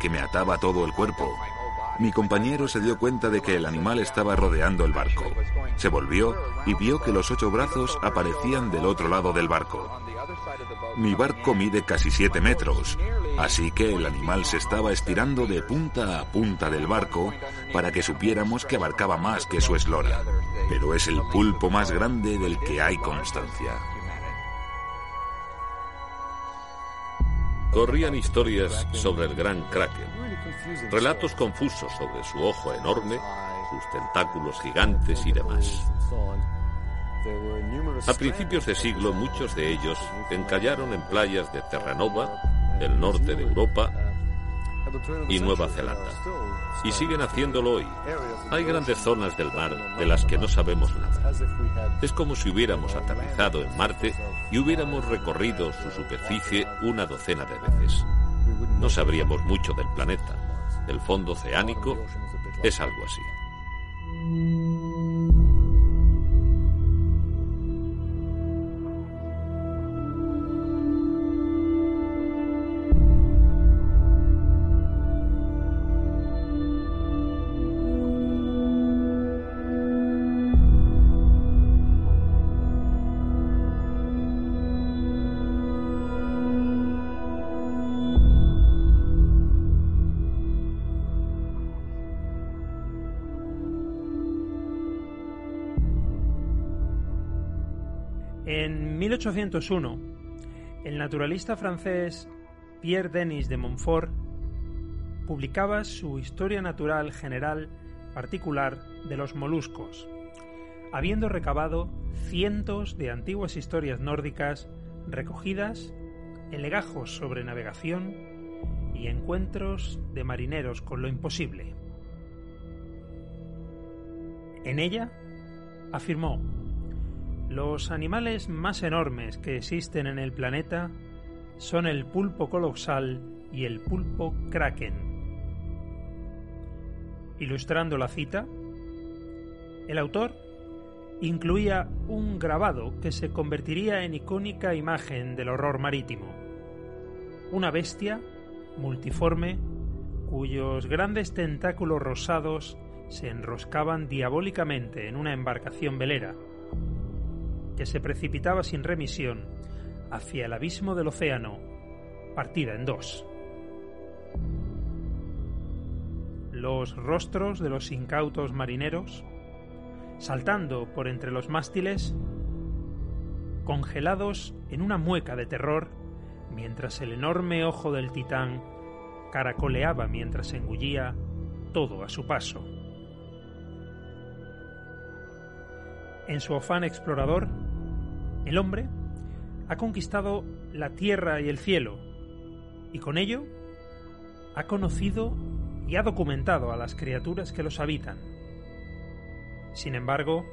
Que me ataba todo el cuerpo. Mi compañero se dio cuenta de que el animal estaba rodeando el barco. Se volvió y vio que los ocho brazos aparecían del otro lado del barco. Mi barco mide casi siete metros, así que el animal se estaba estirando de punta a punta del barco para que supiéramos que abarcaba más que su eslora. Pero es el pulpo más grande del que hay constancia. Corrían historias sobre el gran Kraken, relatos confusos sobre su ojo enorme, sus tentáculos gigantes y demás. A principios de siglo muchos de ellos encallaron en playas de Terranova, del norte de Europa y Nueva Zelanda. Y siguen haciéndolo hoy. Hay grandes zonas del mar de las que no sabemos nada. Es como si hubiéramos aterrizado en Marte y hubiéramos recorrido su superficie una docena de veces. No sabríamos mucho del planeta. El fondo oceánico es algo así. 1801, el naturalista francés Pierre Denis de Montfort publicaba su Historia Natural General Particular de los moluscos, habiendo recabado cientos de antiguas historias nórdicas recogidas en legajos sobre navegación y encuentros de marineros con lo imposible. En ella afirmó los animales más enormes que existen en el planeta son el pulpo colosal y el pulpo kraken. Ilustrando la cita, el autor incluía un grabado que se convertiría en icónica imagen del horror marítimo. Una bestia multiforme cuyos grandes tentáculos rosados se enroscaban diabólicamente en una embarcación velera que se precipitaba sin remisión hacia el abismo del océano, partida en dos. Los rostros de los incautos marineros, saltando por entre los mástiles, congelados en una mueca de terror, mientras el enorme ojo del titán caracoleaba mientras engullía todo a su paso. En su afán explorador, el hombre ha conquistado la tierra y el cielo, y con ello ha conocido y ha documentado a las criaturas que los habitan. Sin embargo,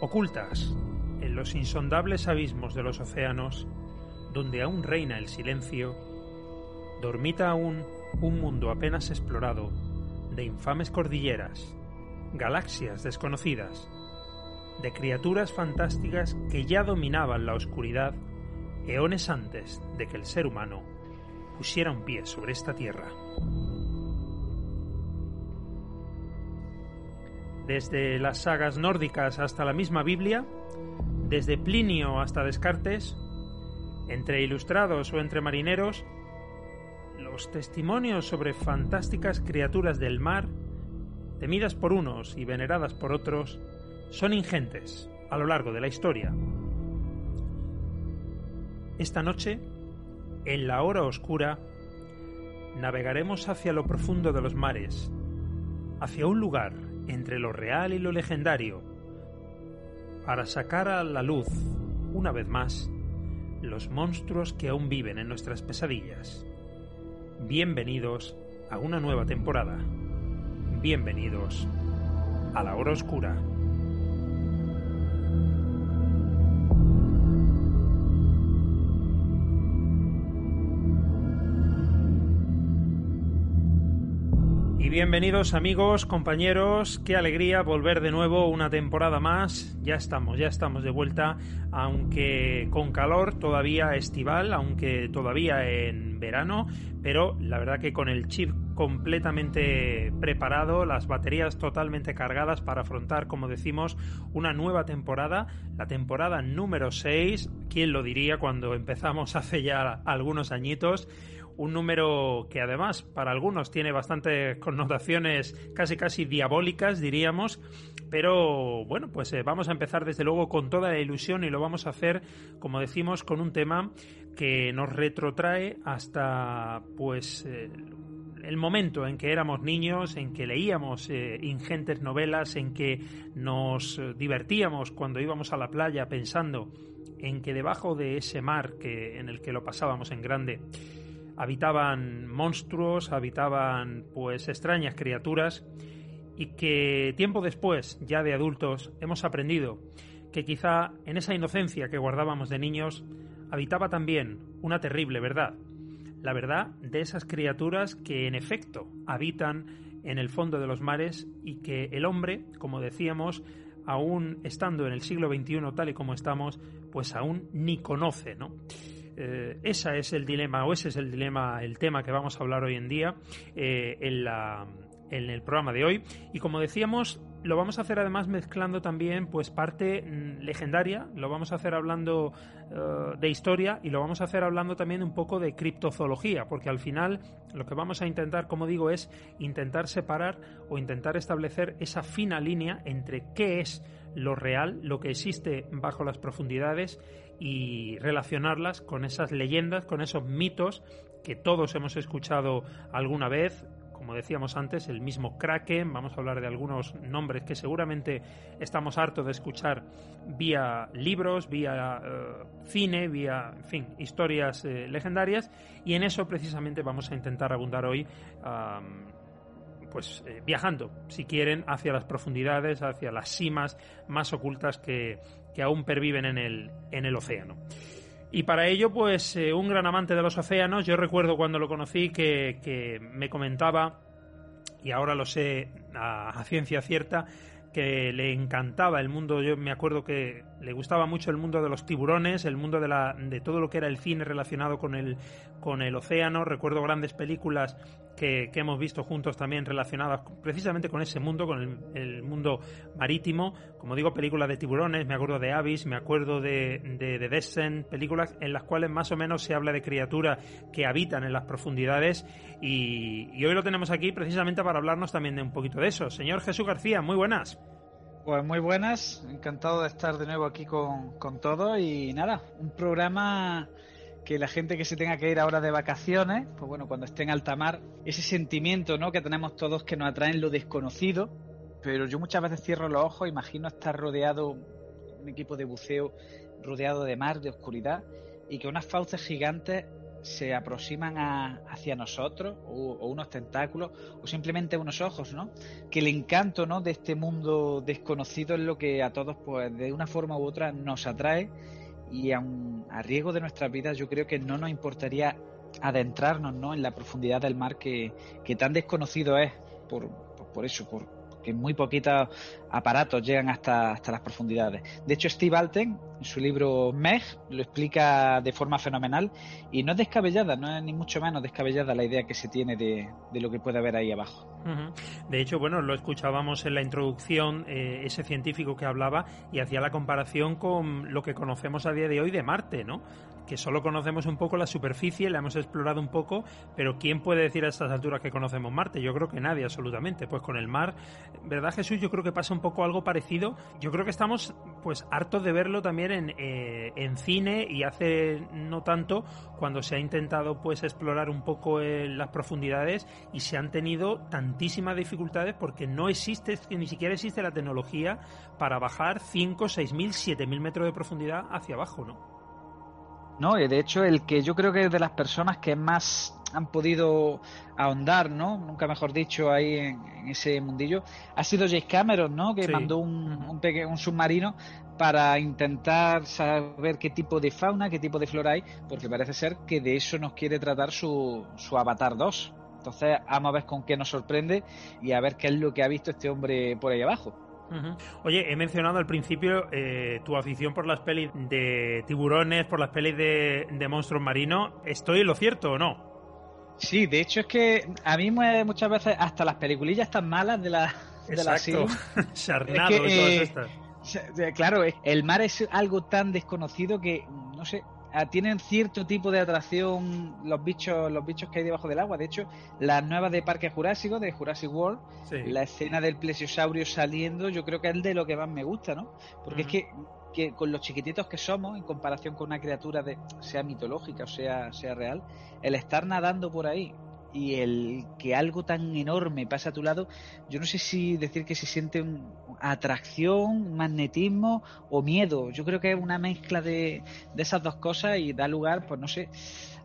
ocultas en los insondables abismos de los océanos, donde aún reina el silencio, dormita aún un mundo apenas explorado de infames cordilleras, galaxias desconocidas de criaturas fantásticas que ya dominaban la oscuridad eones antes de que el ser humano pusiera un pie sobre esta tierra. Desde las sagas nórdicas hasta la misma Biblia, desde Plinio hasta Descartes, entre ilustrados o entre marineros, los testimonios sobre fantásticas criaturas del mar, temidas por unos y veneradas por otros, son ingentes a lo largo de la historia. Esta noche, en la hora oscura, navegaremos hacia lo profundo de los mares, hacia un lugar entre lo real y lo legendario, para sacar a la luz, una vez más, los monstruos que aún viven en nuestras pesadillas. Bienvenidos a una nueva temporada. Bienvenidos a la hora oscura. Bienvenidos amigos, compañeros, qué alegría volver de nuevo una temporada más. Ya estamos, ya estamos de vuelta, aunque con calor todavía estival, aunque todavía en verano, pero la verdad que con el chip completamente preparado, las baterías totalmente cargadas para afrontar, como decimos, una nueva temporada, la temporada número 6, ¿quién lo diría cuando empezamos hace ya algunos añitos? Un número que además para algunos tiene bastantes connotaciones casi casi diabólicas, diríamos, pero bueno, pues eh, vamos a empezar desde luego con toda la ilusión y lo vamos a hacer, como decimos, con un tema que nos retrotrae hasta pues eh, el momento en que éramos niños, en que leíamos eh, ingentes novelas, en que nos divertíamos cuando íbamos a la playa pensando en que debajo de ese mar que en el que lo pasábamos en grande habitaban monstruos, habitaban pues extrañas criaturas y que tiempo después, ya de adultos, hemos aprendido que quizá en esa inocencia que guardábamos de niños habitaba también una terrible verdad, la verdad de esas criaturas que en efecto habitan en el fondo de los mares y que el hombre, como decíamos, aún estando en el siglo XXI tal y como estamos, pues aún ni conoce, ¿no? Eh, ese es el dilema, o ese es el dilema, el tema que vamos a hablar hoy en día eh, en, la, en el programa de hoy. Y como decíamos, lo vamos a hacer además mezclando también pues parte mm, legendaria, lo vamos a hacer hablando eh, de historia y lo vamos a hacer hablando también un poco de criptozoología, porque al final lo que vamos a intentar, como digo, es intentar separar o intentar establecer esa fina línea entre qué es lo real, lo que existe bajo las profundidades y relacionarlas con esas leyendas, con esos mitos que todos hemos escuchado alguna vez, como decíamos antes, el mismo Kraken, vamos a hablar de algunos nombres que seguramente estamos hartos de escuchar vía libros, vía eh, cine, vía, en fin, historias eh, legendarias, y en eso precisamente vamos a intentar abundar hoy pues eh, viajando, si quieren, hacia las profundidades, hacia las cimas más ocultas que, aún perviven en el, océano. Y para ello, pues eh, un gran amante de los océanos, yo recuerdo cuando lo conocí que me comentaba, y ahora lo sé a, ciencia cierta, que le encantaba el mundo, yo me acuerdo que le gustaba mucho el mundo de los tiburones, el mundo de, la, de todo lo que era el cine relacionado con el, con el océano, recuerdo grandes películas que, hemos visto juntos también relacionadas precisamente con ese mundo, con el, mundo marítimo. Como digo, películas de tiburones, me acuerdo de Avis, me acuerdo de, de, Descent, películas en las cuales más o menos se habla de criaturas que habitan en las profundidades. Y, hoy lo tenemos aquí precisamente para hablarnos también de un poquito de eso. Señor Jesús García, muy buenas. Pues muy buenas, encantado de estar de nuevo aquí con, con todos y nada, un programa que la gente que se tenga que ir ahora de vacaciones, pues bueno, cuando esté en alta mar, ese sentimiento ¿no? que tenemos todos que nos atraen lo desconocido, pero yo muchas veces cierro los ojos, imagino estar rodeado, un equipo de buceo rodeado de mar, de oscuridad, y que unas fauces gigantes se aproximan hacia nosotros, o, unos tentáculos, o simplemente unos ojos, ¿no? Que el encanto, ¿no? De este mundo desconocido es lo que a todos, pues, de una forma u otra nos atrae y a, riesgo de nuestras vidas yo creo que no nos importaría adentrarnos ¿no? en la profundidad del mar que, tan desconocido es por, por, eso, por muy poquitos aparatos llegan hasta, hasta las profundidades. De hecho, Steve Alten, en su libro Meg, lo explica de forma fenomenal y no es descabellada, no es ni mucho menos descabellada la idea que se tiene de, lo que puede haber ahí abajo. De hecho, bueno, lo escuchábamos en la introducción, eh, ese científico que hablaba y hacía la comparación con lo que conocemos a día de hoy de Marte, ¿no? Que solo conocemos un poco la superficie, la hemos explorado un poco, pero ¿quién puede decir a estas alturas que conocemos Marte? Yo creo que nadie, absolutamente. Pues con el mar, ¿verdad Jesús? Yo creo que pasa un poco algo parecido. Yo creo que estamos pues hartos de verlo también en, eh, en cine y hace no tanto cuando se ha intentado pues explorar un poco eh, las profundidades y se han tenido tantísimas dificultades porque no existe, ni siquiera existe la tecnología para bajar 5, 6 mil, 7 mil metros de profundidad hacia abajo, ¿no? No, de hecho, el que yo creo que es de las personas que más han podido ahondar, ¿no? Nunca mejor dicho, ahí en, ese mundillo, ha sido James Cameron, ¿no? Que mandó un, un, submarino para intentar saber qué tipo de fauna, qué tipo de flora hay, porque parece ser que de eso nos quiere tratar su, su Avatar 2. Entonces, vamos a ver con qué nos sorprende y a ver qué es lo que ha visto este hombre por ahí abajo. Oye, he mencionado al principio eh, tu afición por las pelis de tiburones, por las pelis de, monstruos marinos. ¿Estoy en lo cierto o no? Sí, de hecho es que a mí muchas veces hasta las peliculillas tan malas de la de Exacto. Sarnado y todas eh, estas. Claro, el mar es algo tan desconocido que, no sé, tienen cierto tipo de atracción los bichos los bichos que hay debajo del agua. De hecho, las nuevas de Parque Jurásico, de Jurassic World, la escena del plesiosaurio saliendo, yo creo que es de lo que más me gusta, ¿no? Porque es que, que, con los chiquititos que somos, en comparación con una criatura de sea mitológica o sea, sea real, el estar nadando por ahí y el que algo tan enorme pasa a tu lado, yo no sé si decir que se siente un, atracción, magnetismo o miedo. Yo creo que es una mezcla de, esas dos cosas y da lugar, pues no sé,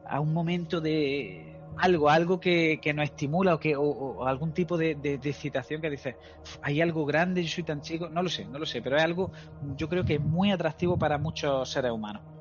a un momento de algo, algo que, que nos estimula o, que, o, algún tipo de, de, excitación que dice, hay algo grande, yo soy tan chico, no lo sé, no lo sé, pero es algo yo creo que es muy atractivo para muchos seres humanos.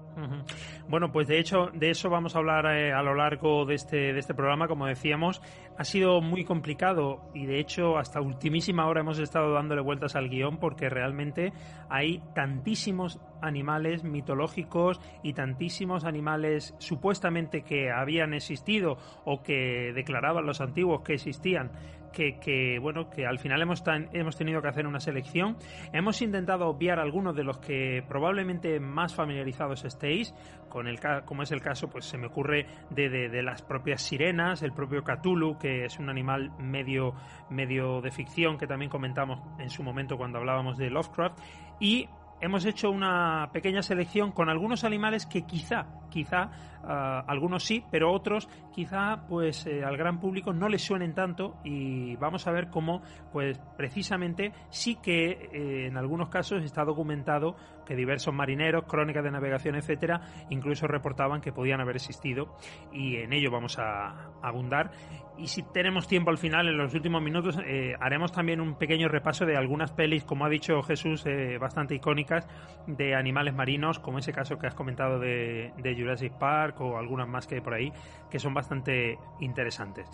Bueno, pues de hecho, de eso vamos a hablar eh, a lo largo de este, de este programa. Como decíamos, ha sido muy complicado y de hecho, hasta ultimísima hora hemos estado dándole vueltas al guion porque realmente hay tantísimos animales mitológicos y tantísimos animales supuestamente que habían existido o que declaraban los antiguos que existían que, bueno, que al final hemos, hemos tenido que hacer una selección. Hemos intentado obviar algunos de los que probablemente más familiarizados estéis, con el, como es el caso, pues se me ocurre de, de, las propias sirenas, el propio Cthulhu, que es un animal medio, medio de ficción que también comentamos en su momento cuando hablábamos de Lovecraft, y hemos hecho una pequeña selección con algunos animales que quizá, quizá, ah, algunos sí, pero otros quizá, pues eh, al gran público no les suenen tanto y vamos a ver cómo, pues precisamente sí que eh, en algunos casos está documentado que diversos marineros, crónicas de navegación, etcétera, incluso reportaban que podían haber existido y en ello vamos a abundar y si tenemos tiempo al final, en los últimos minutos, eh, haremos también un pequeño repaso de algunas pelis, como ha dicho Jesús, eh, bastante icónicas, de animales marinos, como ese caso que has comentado de, Jurassic Park o algunas más que hay por ahí, que son bastante interesantes.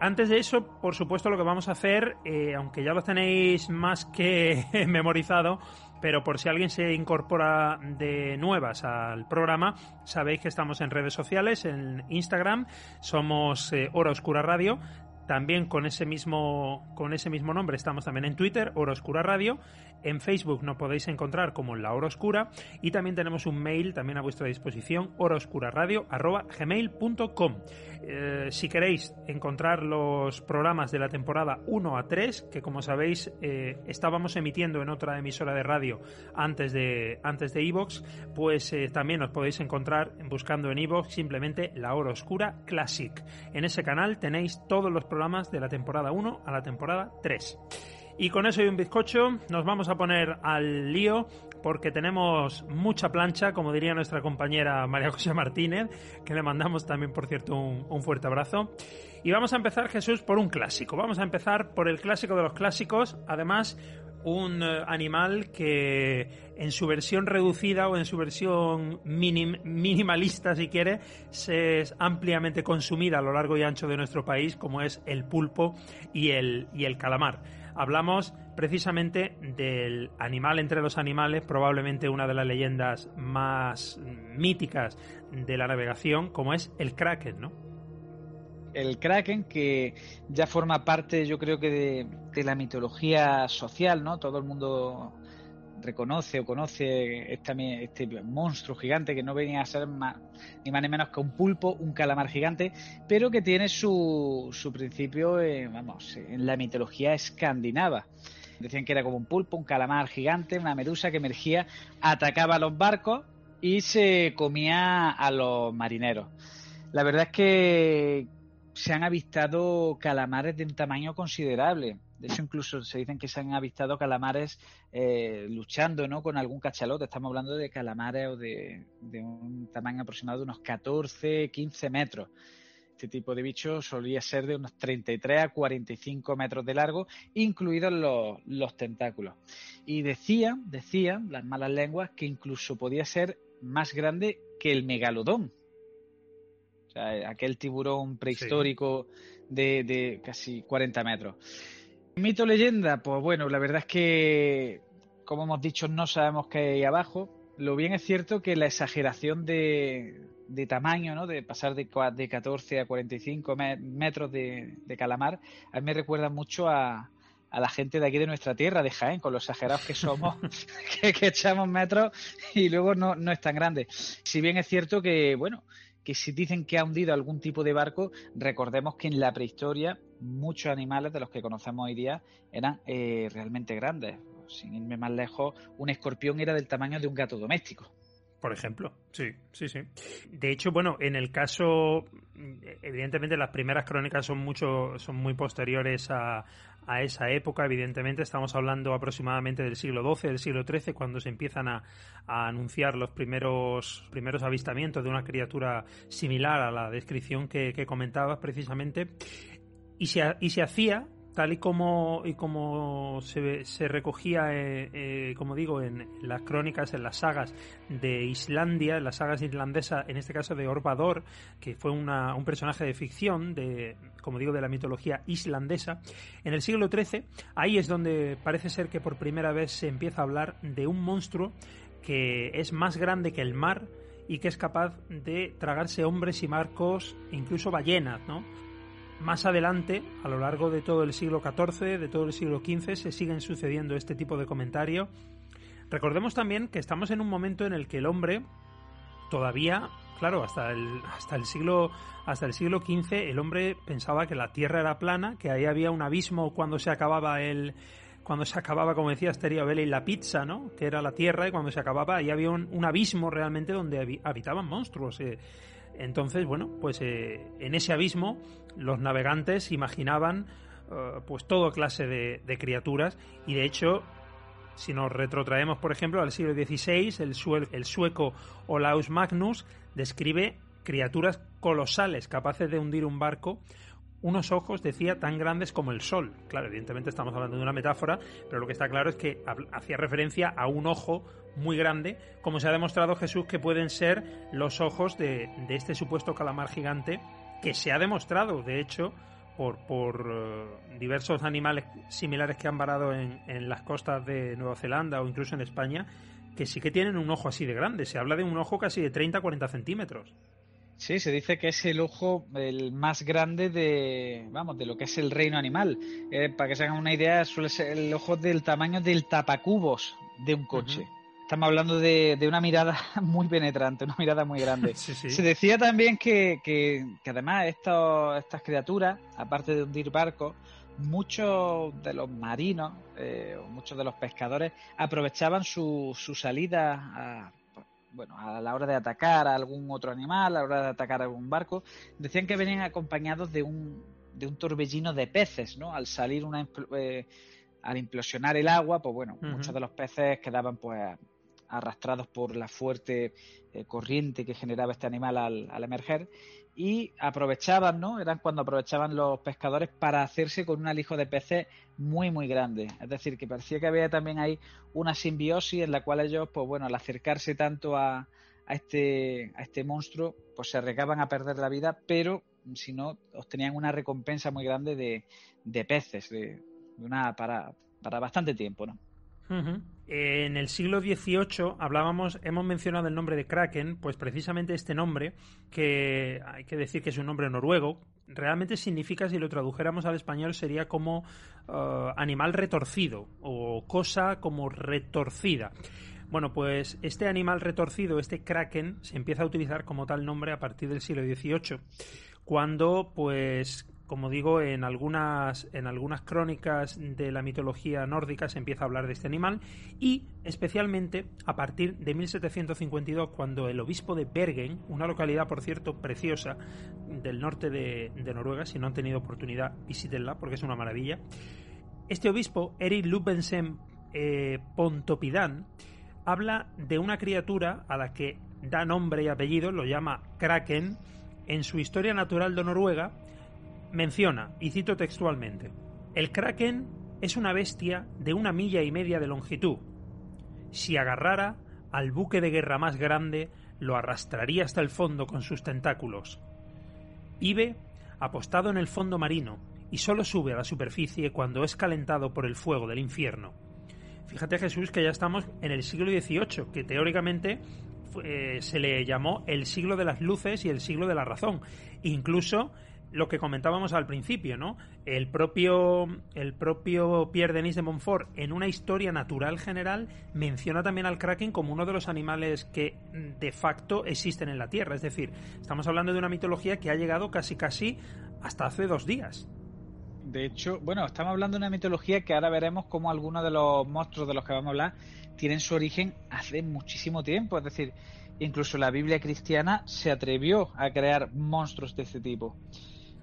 Antes de eso, por supuesto, lo que vamos a hacer, eh, aunque ya lo tenéis más que memorizado, pero por si alguien se incorpora de nuevas al programa, sabéis que estamos en redes sociales, en Instagram, somos eh, Hora Oscura Radio, también con ese mismo con ese mismo nombre. Estamos también en Twitter, Hora Oscura Radio, en Facebook nos podéis encontrar como La Hora Oscura y también tenemos un mail también a vuestra disposición, gmail.com eh, si queréis encontrar los programas de la temporada 1 a 3, que como sabéis eh, estábamos emitiendo en otra emisora de radio antes de antes de Evox, pues eh, también os podéis encontrar buscando en Evox simplemente La Hora Oscura Classic. En ese canal tenéis todos los programas de la temporada 1 a la temporada 3. Y con eso y un bizcocho nos vamos a poner al lío porque tenemos mucha plancha, como diría nuestra compañera María José Martínez, que le mandamos también, por cierto, un, fuerte abrazo. Y vamos a empezar, Jesús, por un clásico. Vamos a empezar por el clásico de los clásicos. Además, un eh, animal que en su versión reducida o en su versión minimalista, si quiere, se es ampliamente consumida a lo largo y ancho de nuestro país, como es el pulpo y el, y el calamar. Hablamos precisamente del animal entre los animales, probablemente una de las leyendas más míticas de la navegación, como es el kraken, ¿no? El kraken que ya forma parte, yo creo que de, de la mitología social, ¿no? Todo el mundo reconoce o conoce este, este monstruo gigante que no venía a ser más, ni más ni menos que un pulpo, un calamar gigante, pero que tiene su, su principio, vamos, en la mitología escandinava. Decían que era como un pulpo, un calamar gigante, una medusa que emergía, atacaba a los barcos y se comía a los marineros. La verdad es que se han avistado calamares de un tamaño considerable. De hecho, incluso se dicen que se han avistado calamares eh, luchando ¿no? con algún cachalote. Estamos hablando de calamares o de, un tamaño aproximado de unos 14, 15 metros. Este tipo de bicho solía ser de unos 33 a 45 metros de largo, incluidos los, tentáculos. Y decían, decían las malas lenguas, que incluso podía ser más grande que el megalodón. O sea, aquel tiburón prehistórico de, de, casi 40 metros. Mito leyenda, pues bueno, la verdad es que, como hemos dicho, no sabemos qué hay abajo. Lo bien es cierto que la exageración de, tamaño, ¿no? de pasar de, de 14 a 45 metros de, calamar, a mí me recuerda mucho a, la gente de aquí de nuestra tierra, de Jaén, con los exagerados que somos, que, echamos metros y luego no, no es tan grande. Si bien es cierto que, bueno, que si dicen que ha hundido algún tipo de barco, recordemos que en la prehistoria muchos animales de los que conocemos hoy día eran eh, realmente grandes. Sin irme más lejos, un escorpión era del tamaño de un gato doméstico. Por ejemplo, sí, sí, sí. De hecho, bueno, en el caso, evidentemente las primeras crónicas son mucho, son muy posteriores a, a esa época, evidentemente estamos hablando aproximadamente del siglo XII, del siglo XIII, cuando se empiezan a, anunciar los primeros, primeros avistamientos de una criatura similar a la descripción que, que comentabas precisamente, y se, y se hacía tal y como, y como se, se recogía, eh, eh, como digo, en las crónicas, en las sagas de Islandia, en las sagas irlandesas, en este caso de Orbador, que fue una, un personaje de ficción, de, como digo, de la mitología islandesa, en el siglo XIII, ahí es donde parece ser que por primera vez se empieza a hablar de un monstruo que es más grande que el mar y que es capaz de tragarse hombres y marcos, incluso ballenas, ¿no? Más adelante, a lo largo de todo el siglo XIV, de todo el siglo XV, se siguen sucediendo este tipo de comentarios. Recordemos también que estamos en un momento en el que el hombre todavía, claro, hasta el, hasta el siglo hasta el siglo XV el hombre pensaba que la Tierra era plana, que ahí había un abismo cuando se acababa el cuando se acababa, como decía Asterio Vélez, la pizza, ¿no? Que era la Tierra, y cuando se acababa, ahí había un, abismo realmente donde habitaban monstruos. Eh. Entonces, bueno, pues eh, en ese abismo los navegantes imaginaban eh, pues todo clase de, criaturas. Y de hecho si nos retrotraemos, por ejemplo, al siglo XVI, el, el sueco Olaus Magnus describe criaturas colosales capaces de hundir un barco unos ojos, decía, tan grandes como el sol. Claro, evidentemente estamos hablando de una metáfora, pero lo que está claro es que hacía referencia a un ojo muy grande, como se ha demostrado Jesús que pueden ser los ojos de, este supuesto calamar gigante, que se ha demostrado, de hecho, por, por eh, diversos animales similares que han varado en, en las costas de Nueva Zelanda o incluso en España, que sí que tienen un ojo así de grande. Se habla de un ojo casi de 30-40 centímetros. Sí, se dice que es el ojo el más grande de, vamos, de lo que es el reino animal. Eh, para que se hagan una idea, suele ser el ojo del tamaño del tapacubos de un coche. Estamos hablando de, una mirada muy penetrante, una mirada muy grande. Se decía también que, que, además estas criaturas, aparte de hundir barcos, muchos de los marinos, eh, muchos de los pescadores, aprovechaban su, su salida a bueno, a la hora de atacar a algún otro animal, a la hora de atacar a algún barco, decían que venían acompañados de un, de un torbellino de peces, ¿no? Al salir una, eh, al implosionar el agua, pues bueno, muchos de los peces quedaban pues arrastrados por la fuerte eh, corriente que generaba este animal al, al, emerger y aprovechaban, ¿no? Eran cuando aprovechaban los pescadores para hacerse con un alijo de peces muy, muy grande. Es decir, que parecía que había también ahí una simbiosis en la cual ellos, pues bueno, al acercarse tanto a, a este, a este monstruo, pues se arriesgaban a perder la vida, pero si no, obtenían una recompensa muy grande de, de peces, de, una para, para bastante tiempo, ¿no? En el siglo XVIII hablábamos, hemos mencionado el nombre de Kraken, pues precisamente este nombre, que hay que decir que es un nombre noruego, realmente significa, si lo tradujéramos al español, sería como uh, animal retorcido o cosa como retorcida. Bueno, pues este animal retorcido, este kraken, se empieza a utilizar como tal nombre a partir del siglo XVIII, cuando pues como digo, en algunas, en algunas crónicas de la mitología nórdica se empieza a hablar de este animal y especialmente a partir de 1752 cuando el obispo de Bergen, una localidad por cierto preciosa del norte de, Noruega, si no han tenido oportunidad visítenla porque es una maravilla, este obispo, Erik Lubensen eh, Pontoppidan, habla de una criatura a la que da nombre y apellido, lo llama Kraken, en su historia natural de Noruega, menciona, y cito textualmente, el kraken es una bestia de una milla y media de longitud. Si agarrara al buque de guerra más grande, lo arrastraría hasta el fondo con sus tentáculos. Vive apostado en el fondo marino y solo sube a la superficie cuando es calentado por el fuego del infierno. Fíjate Jesús que ya estamos en el siglo XVIII, que teóricamente eh, se le llamó el siglo de las luces y el siglo de la razón. Incluso lo que comentábamos al principio, ¿no? El propio, el propio Pierre Denis de Montfort, en una historia natural general, menciona también al kraken como uno de los animales que de facto existen en la Tierra. Es decir, estamos hablando de una mitología que ha llegado casi casi hasta hace dos días. De hecho, bueno, estamos hablando de una mitología que ahora veremos cómo algunos de los monstruos de los que vamos a hablar tienen su origen hace muchísimo tiempo. Es decir, incluso la Biblia cristiana se atrevió a crear monstruos de este tipo.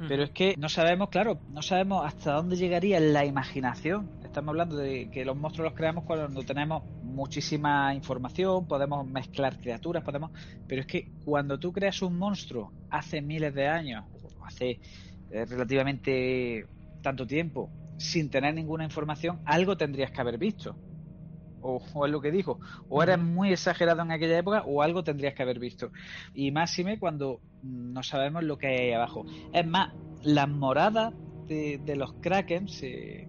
Pero es que no sabemos, claro, no sabemos hasta dónde llegaría la imaginación. Estamos hablando de que los monstruos los creamos cuando tenemos muchísima información, podemos mezclar criaturas, podemos. Pero es que cuando tú creas un monstruo hace miles de años, o hace eh, relativamente tanto tiempo, sin tener ninguna información, algo tendrías que haber visto o, es lo que dijo, o eres muy exagerado en aquella época o algo tendrías que haber visto. Y máxime cuando no sabemos lo que hay ahí abajo. Es más, las moradas de, los kraken se,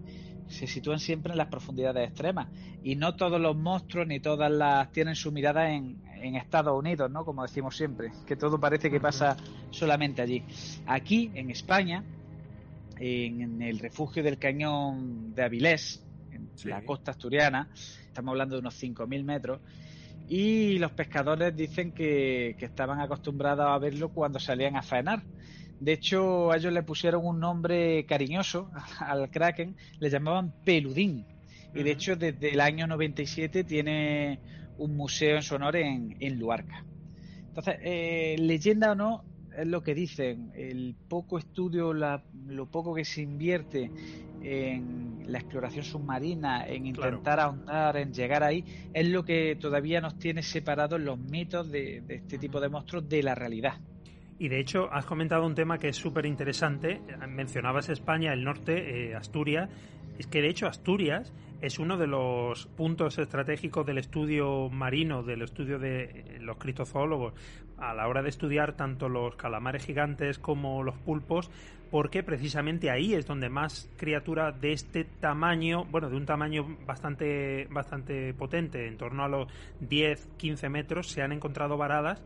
se sitúan siempre en las profundidades extremas y no todos los monstruos ni todas las tienen su mirada en, en Estados Unidos, ¿no? Como decimos siempre, que todo parece que pasa solamente allí. Aquí, en España, en, el refugio del cañón de Avilés, en la costa asturiana, estamos hablando de unos 5.000 metros, y los pescadores dicen que, estaban acostumbrados a verlo cuando salían a faenar. De hecho, ellos le pusieron un nombre cariñoso al kraken, le llamaban peludín. Y de hecho, desde el año 97 tiene un museo en su honor en, en Luarca. Entonces, eh, leyenda o no, es lo que dicen, el poco estudio, lo poco que se invierte en la exploración submarina, en intentar ahondar, en llegar ahí, es lo que todavía nos tiene separados los mitos de, este tipo de monstruos de la realidad. Y de hecho, has comentado un tema que es súper interesante. Mencionabas España, el norte, eh, Asturias. Es que de hecho Asturias es uno de los puntos estratégicos del estudio marino, del estudio de los criptozoólogos, a la hora de estudiar tanto los calamares gigantes como los pulpos, porque precisamente ahí es donde más criaturas de este tamaño, bueno, de un tamaño bastante, bastante potente, en torno a los 10-15 metros, se han encontrado varadas.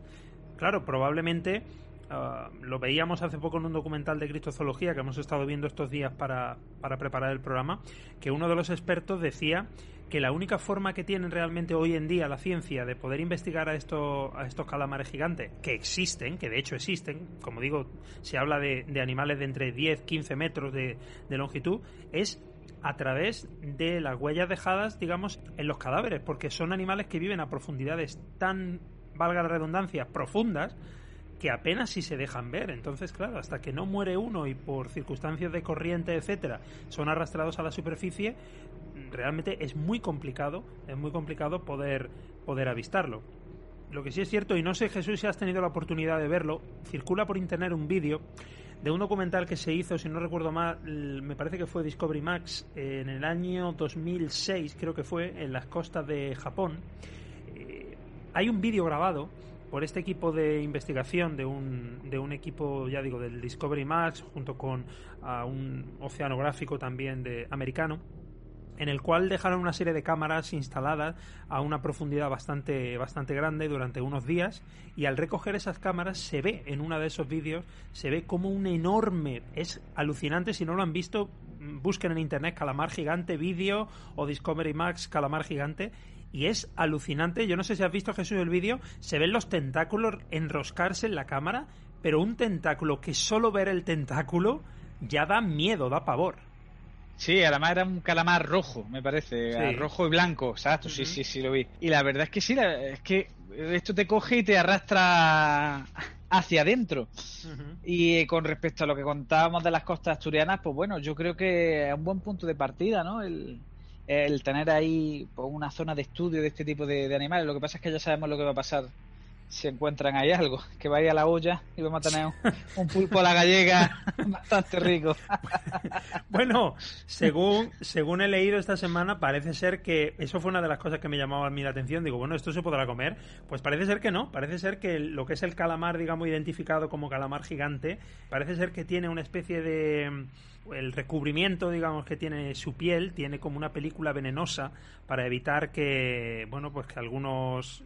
Claro, probablemente Ah, lo veíamos hace poco en un documental de criptozoología que hemos estado viendo estos días para, para preparar el programa, que uno de los expertos decía que la única forma que tienen realmente hoy en día la ciencia de poder investigar a, estos a estos calamares gigantes, que existen, que de hecho existen, como digo, se habla de, de animales de entre 10, 15 metros de, de longitud, es a través de las huellas dejadas, digamos, en los cadáveres, porque son animales que viven a profundidades tan, valga la redundancia, profundas, que apenas si se dejan ver. Entonces, claro, hasta que no muere uno y por circunstancias de corriente, etcétera, son arrastrados a la superficie, realmente es muy complicado, es muy complicado poder, poder avistarlo. Lo que sí es cierto, y no sé Jesús si has tenido la oportunidad de verlo, circula por internet un vídeo de un documental que se hizo, si no recuerdo mal, me parece que fue Discovery Max, en el año 2006, creo que fue, en las costas de Japón. Eh, hay un vídeo grabado por este equipo de investigación de un, de un equipo, ya digo, del Discovery Max, junto con un oceanográfico también de americano en el cual dejaron una serie de cámaras instaladas a una profundidad bastante, bastante grande durante unos días y al recoger esas cámaras se ve en uno de esos vídeos, se ve como un enorme, es alucinante, si no lo han visto, busquen en internet Calamar Gigante vídeo o Discovery Max Calamar Gigante y es alucinante, yo no sé si has visto Jesús el vídeo, se ven los tentáculos enroscarse en la cámara, pero un tentáculo que solo ver el tentáculo ya da miedo, da pavor. Sí, además era un calamar rojo, me parece, rojo y blanco, exacto, sí, sí, sí lo vi. Y la verdad es que sí, es que esto te coge y te arrastra hacia adentro. Y eh, con respecto a lo que contábamos de las costas asturianas, pues bueno, yo creo que es un buen punto de partida, ¿no? El, tener ahí pues, una zona de estudio de este tipo de animales. Lo que pasa es que ya sabemos lo que va a pasar si encuentran ahí algo, que vaya a la olla y vamos a tener un, pulpo a la gallega bastante rico. bueno, según, según he leído esta semana, parece ser que eso fue una de las cosas que me llamaba a mí la atención. Digo, bueno, ¿esto se podrá comer? Pues parece ser que no, parece ser que lo que es el calamar, digamos, identificado como calamar gigante, parece ser que tiene una especie de el recubrimiento, digamos, que tiene su piel, tiene como una película venenosa para evitar que, bueno, pues que algunos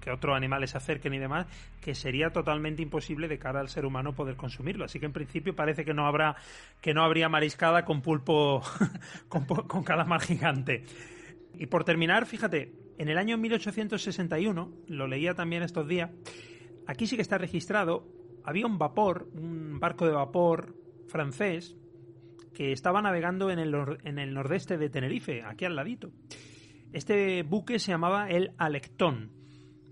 que otros animales se acerquen y demás, que sería totalmente imposible de cara al ser humano poder consumirlo. Así que en principio parece que no habrá, que no habría mariscada con pulpo, con, calamar gigante. Y por terminar, fíjate, en el año 1861, lo leía también estos días, aquí sí que está registrado, había un vapor, un barco de vapor francés, que estaba navegando en el, en el nordeste de Tenerife, aquí al ladito. Este buque se llamaba el Alectón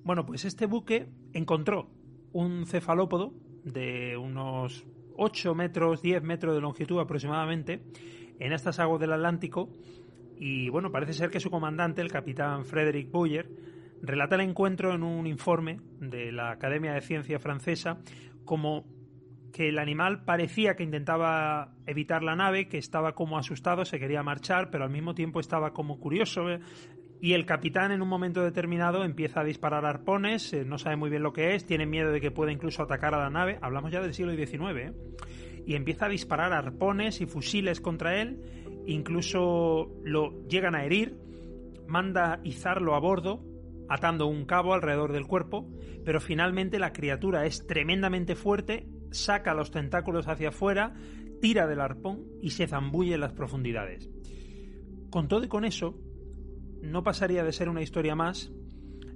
bueno, pues este buque encontró un cefalópodo de unos 8 metros, 10 metros de longitud aproximadamente, en estas aguas del Atlántico. Y bueno, parece ser que su comandante, el capitán Frederick Boyer, relata el encuentro en un informe de la Academia de Ciencia Francesa como que el animal parecía que intentaba evitar la nave, que estaba como asustado, se quería marchar, pero al mismo tiempo estaba como curioso, y el capitán en un momento determinado empieza a disparar arpones, eh, no sabe muy bien lo que es, tiene miedo de que pueda incluso atacar a la nave, hablamos ya del siglo XIX, ¿eh? y empieza a disparar arpones y fusiles contra él, incluso lo llegan a herir, manda izarlo a bordo, atando un cabo alrededor del cuerpo, pero finalmente la criatura es tremendamente fuerte, saca los tentáculos hacia afuera, tira del arpón y se zambulle en las profundidades. Con todo y con eso, no pasaría de ser una historia más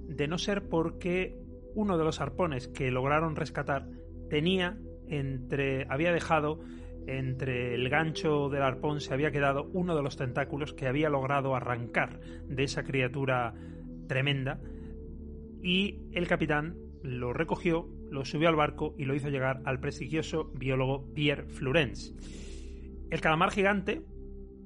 de no ser porque uno de los arpones que lograron rescatar tenía entre había dejado entre el gancho del arpón se había quedado uno de los tentáculos que había logrado arrancar de esa criatura tremenda y el capitán lo recogió, lo subió al barco y lo hizo llegar al prestigioso biólogo Pierre Florence. El calamar gigante,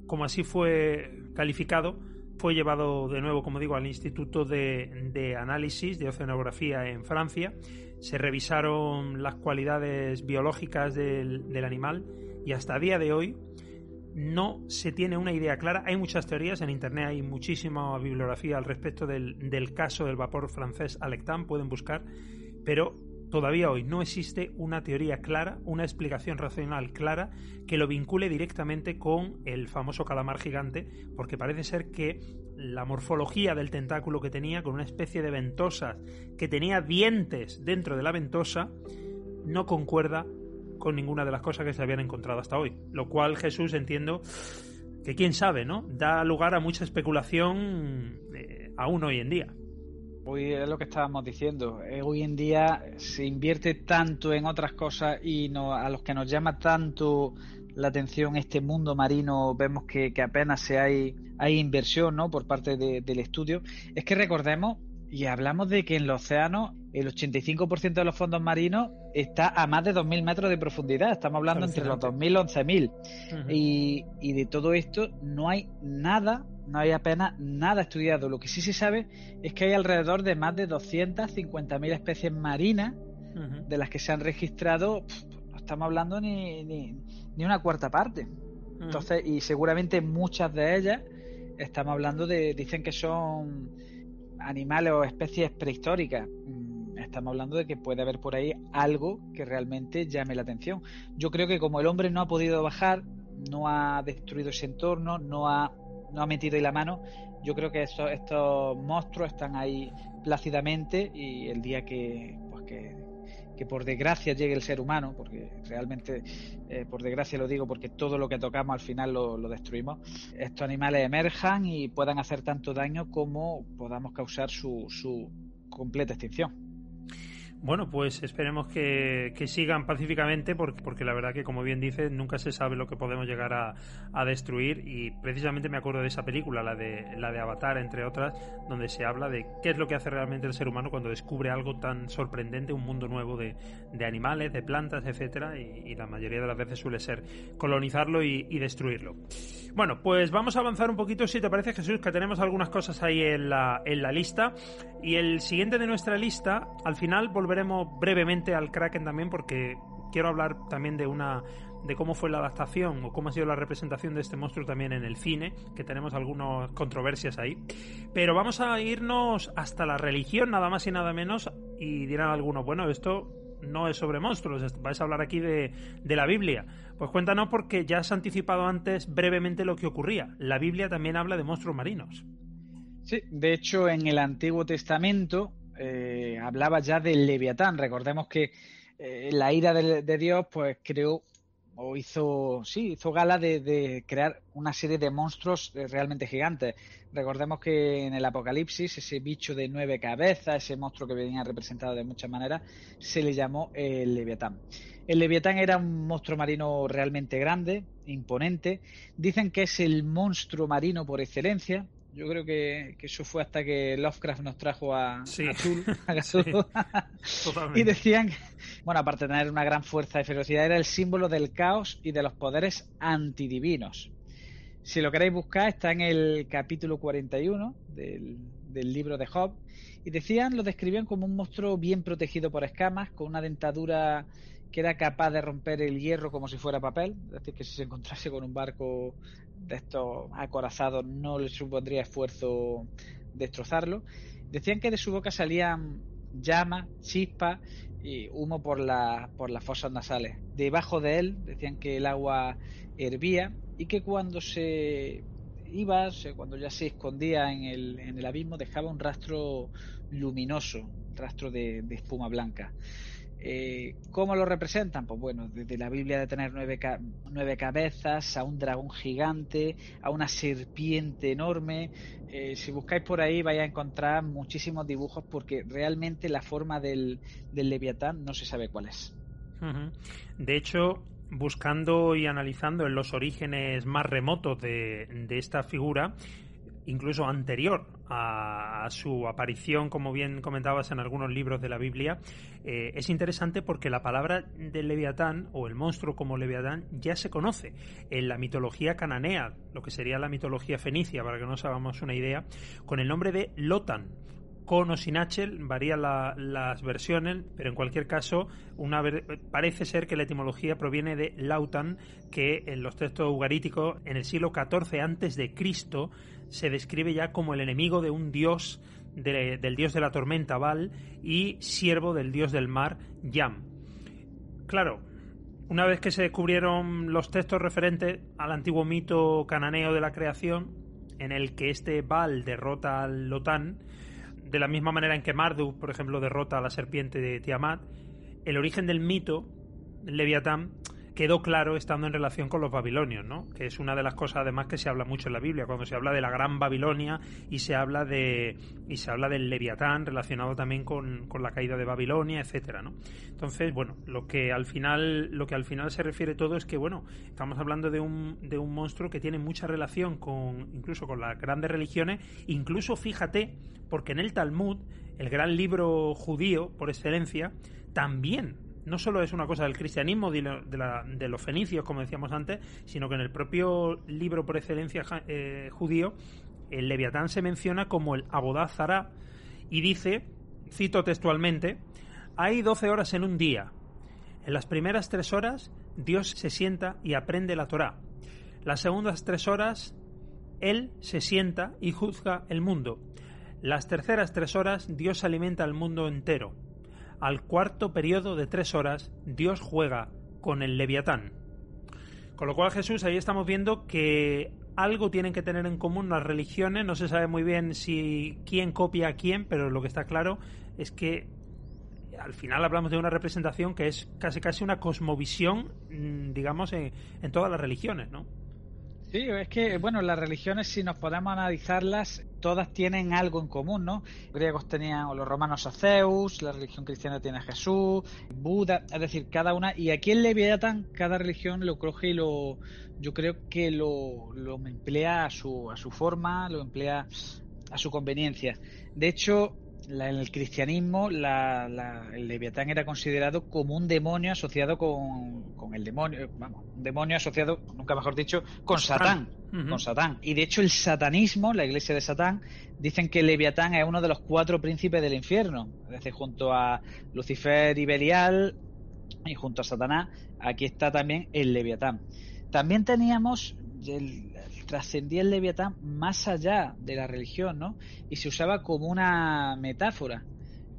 como así fue calificado, fue llevado de nuevo, como digo, al Instituto de, Análisis de Oceanografía en Francia. Se revisaron las cualidades biológicas del, animal y hasta día de hoy no se tiene una idea clara. Hay muchas teorías, en Internet hay muchísima bibliografía al respecto del, del caso del vapor francés Alectan, pueden buscar, pero Todavía hoy no existe una teoría clara, una explicación racional clara que lo vincule directamente con el famoso calamar gigante, porque parece ser que la morfología del tentáculo que tenía, con una especie de ventosas que tenía dientes dentro de la ventosa, no concuerda con ninguna de las cosas que se habían encontrado hasta hoy. Lo cual Jesús entiendo que quién sabe, ¿no? Da lugar a mucha especulación eh, aún hoy en día. Hoy es lo que estábamos diciendo. Eh, hoy en día se invierte tanto en otras cosas y no, a los que nos llama tanto la atención este mundo marino, vemos que, apenas se hay, hay inversión ¿no? por parte del estudio. Es que recordemos y hablamos de que en los océanos el 85% de los fondos marinos está a más de 2.000 metros de profundidad. Estamos hablando entre los 2.000 y 11.000. y, y de todo esto no hay nada no hay apenas nada estudiado. Lo que sí se sabe es que hay alrededor de más de 250.000 especies marinas de las que se han registrado, no estamos hablando ni, ni, una cuarta parte. Entonces, y seguramente muchas de ellas estamos hablando de, dicen que son animales o especies prehistóricas. Estamos hablando de que puede haber por ahí algo que realmente llame la atención. Yo creo que como el hombre no ha podido bajar, no ha destruido ese entorno, no ha, metido ahí la mano, yo creo que estos, estos monstruos están ahí plácidamente y el día que, pues que, que por desgracia llegue el ser humano, porque realmente eh, por desgracia lo digo porque todo lo que tocamos al final lo, lo, destruimos, estos animales emerjan y puedan hacer tanto daño como podamos causar su, su completa extinción. Bueno, pues esperemos que, que sigan pacíficamente porque, porque, la verdad que, como bien dice, nunca se sabe lo que podemos llegar a, a, destruir y precisamente me acuerdo de esa película, la de, la de Avatar, entre otras, donde se habla de qué es lo que hace realmente el ser humano cuando descubre algo tan sorprendente, un mundo nuevo de, de animales, de plantas, etcétera, y, la mayoría de las veces suele ser colonizarlo y, y, destruirlo. Bueno, pues vamos a avanzar un poquito, si te parece, Jesús, que tenemos algunas cosas ahí en la, en la lista y el siguiente de nuestra lista, al final volveremos volveremos brevemente al Kraken también porque quiero hablar también de una de cómo fue la adaptación o cómo ha sido la representación de este monstruo también en el cine, que tenemos algunas controversias ahí. Pero vamos a irnos hasta la religión, nada más y nada menos, y dirán algunos, bueno, esto no es sobre monstruos, vais a hablar aquí de, de la Biblia. Pues cuéntanos porque ya has anticipado antes brevemente lo que ocurría. La Biblia también habla de monstruos marinos. Sí, de hecho en el Antiguo Testamento eh, hablaba ya del Leviatán. Recordemos que eh, la ira de, Dios, pues creó o hizo, sí, hizo gala de, de, crear una serie de monstruos eh, realmente gigantes. Recordemos que en el Apocalipsis, ese bicho de nueve cabezas, ese monstruo que venía representado de muchas maneras, se le llamó el Leviatán. El Leviatán era un monstruo marino realmente grande, imponente. Dicen que es el monstruo marino por excelencia. Yo creo que, que, eso fue hasta que Lovecraft nos trajo a, sí. a Tul, a sí, y decían que, bueno, aparte de tener una gran fuerza y ferocidad, era el símbolo del caos y de los poderes antidivinos. Si lo queréis buscar, está en el capítulo 41 del, del libro de Job. Y decían, lo describían como un monstruo bien protegido por escamas, con una dentadura que era capaz de romper el hierro como si fuera papel, es decir, que si se encontrase con un barco de estos acorazados no le supondría esfuerzo destrozarlo. Decían que de su boca salían llamas, chispas y humo por, por las fosas nasales. Debajo de él decían que el agua hervía y que cuando se iba, cuando ya se escondía en el, en el abismo, dejaba un rastro luminoso, rastro de espuma blanca. Eh, ¿Cómo lo representan? Pues bueno, desde la Biblia de tener nueve, nueve, cabezas, a un dragón gigante, a una serpiente enorme. Eh, si buscáis por ahí vais a encontrar muchísimos dibujos porque realmente la forma del, Leviatán no se sabe cuál es. De hecho, buscando y analizando en los orígenes más remotos de esta figura, incluso anterior a, su aparición, como bien comentabas en algunos libros de la Biblia, eh, es interesante porque la palabra del Leviatán o el monstruo como Leviatán ya se conoce en la mitología cananea, lo que sería la mitología fenicia, para que nos hagamos una idea, con el nombre de Lotan. Con o sin H, varían la, las versiones, pero en cualquier caso una parece ser que la etimología proviene de Lautan, que en los textos ugaríticos en el siglo XIV Cristo se describe ya como el enemigo de un dios de, del dios de la tormenta Val y siervo del dios del mar Yam. Claro, una vez que se descubrieron los textos referentes al antiguo mito cananeo de la creación, en el que este Val derrota al Lotán, de la misma manera en que Marduk, por ejemplo, derrota a la serpiente de Tiamat, el origen del mito, Leviatán, quedó claro estando en relación con los babilonios, ¿no? Que es una de las cosas además que se habla mucho en la Biblia, cuando se habla de la gran Babilonia y se habla de y se habla del Leviatán relacionado también con, con la caída de Babilonia, etcétera, ¿no? Entonces, bueno, lo que al final lo que al final se refiere todo es que bueno, estamos hablando de un de un monstruo que tiene mucha relación con incluso con las grandes religiones, incluso fíjate, porque en el Talmud, el gran libro judío por excelencia, también no solo es una cosa del cristianismo, de, los fenicios, como decíamos antes, sino que en el propio libro por excelencia eh, judío, el Leviatán se menciona como el Abodazara y dice, cito textualmente, hay 12 horas en un día. En las primeras tres horas, Dios se sienta y aprende la Torá. Las segundas tres horas, Él se sienta y juzga el mundo. Las terceras tres horas, Dios alimenta al mundo entero al cuarto periodo de tres horas, Dios juega con el Leviatán. Con lo cual, Jesús, ahí estamos viendo que algo tienen que tener en común las religiones. No se sabe muy bien si quién copia a quién, pero lo que está claro es que al final hablamos de una representación que es casi casi una cosmovisión, mm, digamos, en, en todas las religiones, ¿no? Sí, es que, bueno, las religiones, si nos podemos analizarlas, todas tienen algo en común, ¿no? Los griegos tenían, o los romanos a Zeus, la religión cristiana tiene a Jesús, Buda, es decir, cada una. Y aquí en Leviatán, cada religión lo coge y lo. Yo creo que lo, lo emplea a su, a su forma, lo emplea a su conveniencia. De hecho, en el cristianismo la, el leviatán era considerado como un demonio asociado con, el demonio, vamos, un demonio asociado, nunca mejor dicho, con Satán, con Satán. Y de hecho el satanismo, la iglesia de Satán, dicen que el leviatán es uno de los cuatro príncipes del infierno, es decir, junto a Lucifer y Belial y junto a Satanás, aquí está también el leviatán. También teníamos el, trascendía el Leviatán más allá de la religión, ¿no? Y se usaba como una metáfora,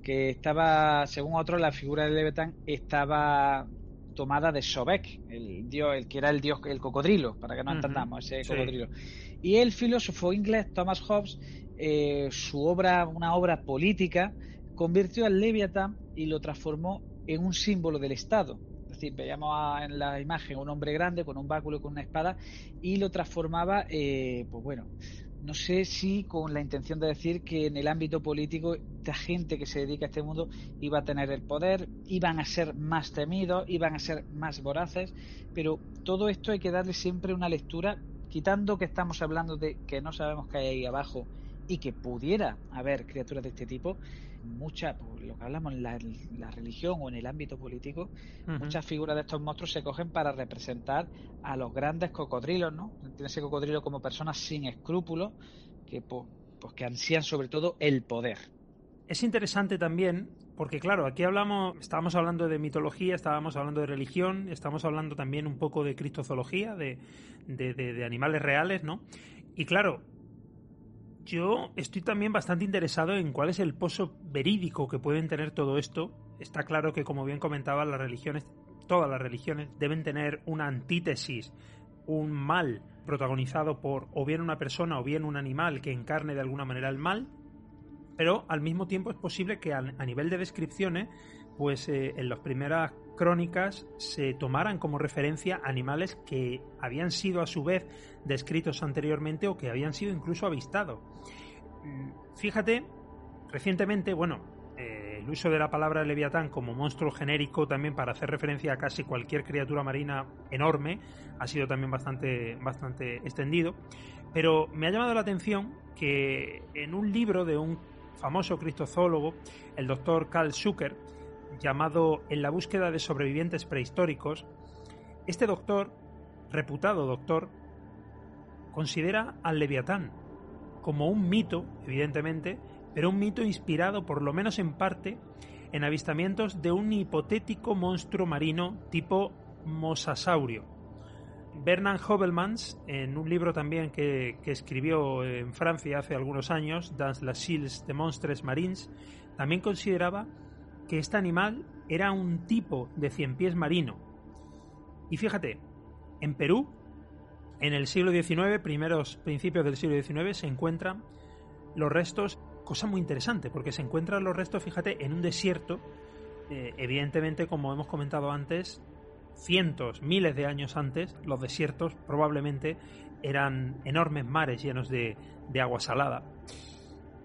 que estaba, según otros, la figura del Leviatán estaba tomada de Sobek, el dios, el que era el dios, el cocodrilo, para que no entendamos, ese cocodrilo. Y el filósofo inglés Thomas Hobbes, eh, su obra, una obra política, convirtió al Leviatán y lo transformó en un símbolo del Estado veíamos en la imagen un hombre grande con un báculo y con una espada y lo transformaba, eh, pues bueno, no sé si con la intención de decir que en el ámbito político esta gente que se dedica a este mundo iba a tener el poder, iban a ser más temidos, iban a ser más voraces, pero todo esto hay que darle siempre una lectura, quitando que estamos hablando de que no sabemos qué hay ahí abajo y que pudiera haber criaturas de este tipo, muchas, lo que hablamos en la, religión o en el ámbito político, muchas figuras de estos monstruos se cogen para representar a los grandes cocodrilos, ¿no? Tiene ese cocodrilo como personas sin escrúpulos que, pues, que ansían sobre todo el poder. Es interesante también porque claro, aquí hablamos, estábamos hablando de mitología, estábamos hablando de religión, estamos hablando también un poco de cristozoología, de, de, de animales reales, ¿no? Y claro, yo estoy también bastante interesado en cuál es el pozo verídico que pueden tener todo esto. Está claro que, como bien comentaba, las religiones, todas las religiones, deben tener una antítesis, un mal protagonizado por o bien una persona o bien un animal que encarne de alguna manera el mal, pero al mismo tiempo es posible que a, nivel de descripciones, pues eh, en las primeras crónicas se tomaran como referencia animales que habían sido a su vez descritos anteriormente o que habían sido incluso avistados. Fíjate, recientemente, bueno, eh, el uso de la palabra leviatán como monstruo genérico también para hacer referencia a casi cualquier criatura marina enorme ha sido también bastante, bastante extendido. Pero me ha llamado la atención que en un libro de un famoso cristozoólogo, el doctor Carl Zucker, llamado En la búsqueda de sobrevivientes prehistóricos, este doctor, reputado doctor, considera al leviatán como un mito, evidentemente, pero un mito inspirado, por lo menos en parte, en avistamientos de un hipotético monstruo marino tipo mosasaurio. Bernard Hobelmans, en un libro también que, escribió en Francia hace algunos años, Dans las Shields de Monstres Marines, también consideraba que este animal era un tipo de cien pies marino. Y fíjate, en Perú, en el siglo XIX, primeros principios del siglo XIX, se encuentran los restos, cosa muy interesante, porque se encuentran los restos, fíjate, en un desierto, eh, evidentemente, como hemos comentado antes, cientos, miles de años antes, los desiertos probablemente eran enormes mares llenos de, agua salada.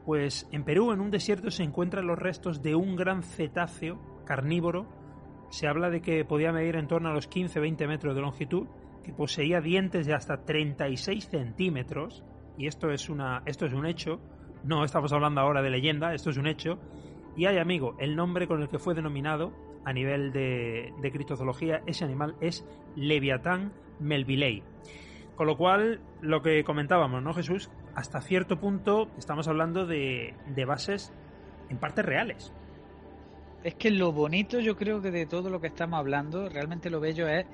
Pues en Perú, en un desierto, se encuentran los restos de un gran cetáceo carnívoro. Se habla de que podía medir en torno a los 15-20 metros de longitud, que poseía dientes de hasta 36 centímetros. Y esto es, una, esto es un hecho. No estamos hablando ahora de leyenda, esto es un hecho. Y hay, amigo, el nombre con el que fue denominado a nivel de, de cristozoología, ese animal es Leviatán melvillei. Con lo cual, lo que comentábamos, ¿no, Jesús? Hasta cierto punto estamos hablando de, de bases en parte reales. Es que lo bonito, yo creo que de todo lo que estamos hablando, realmente lo bello es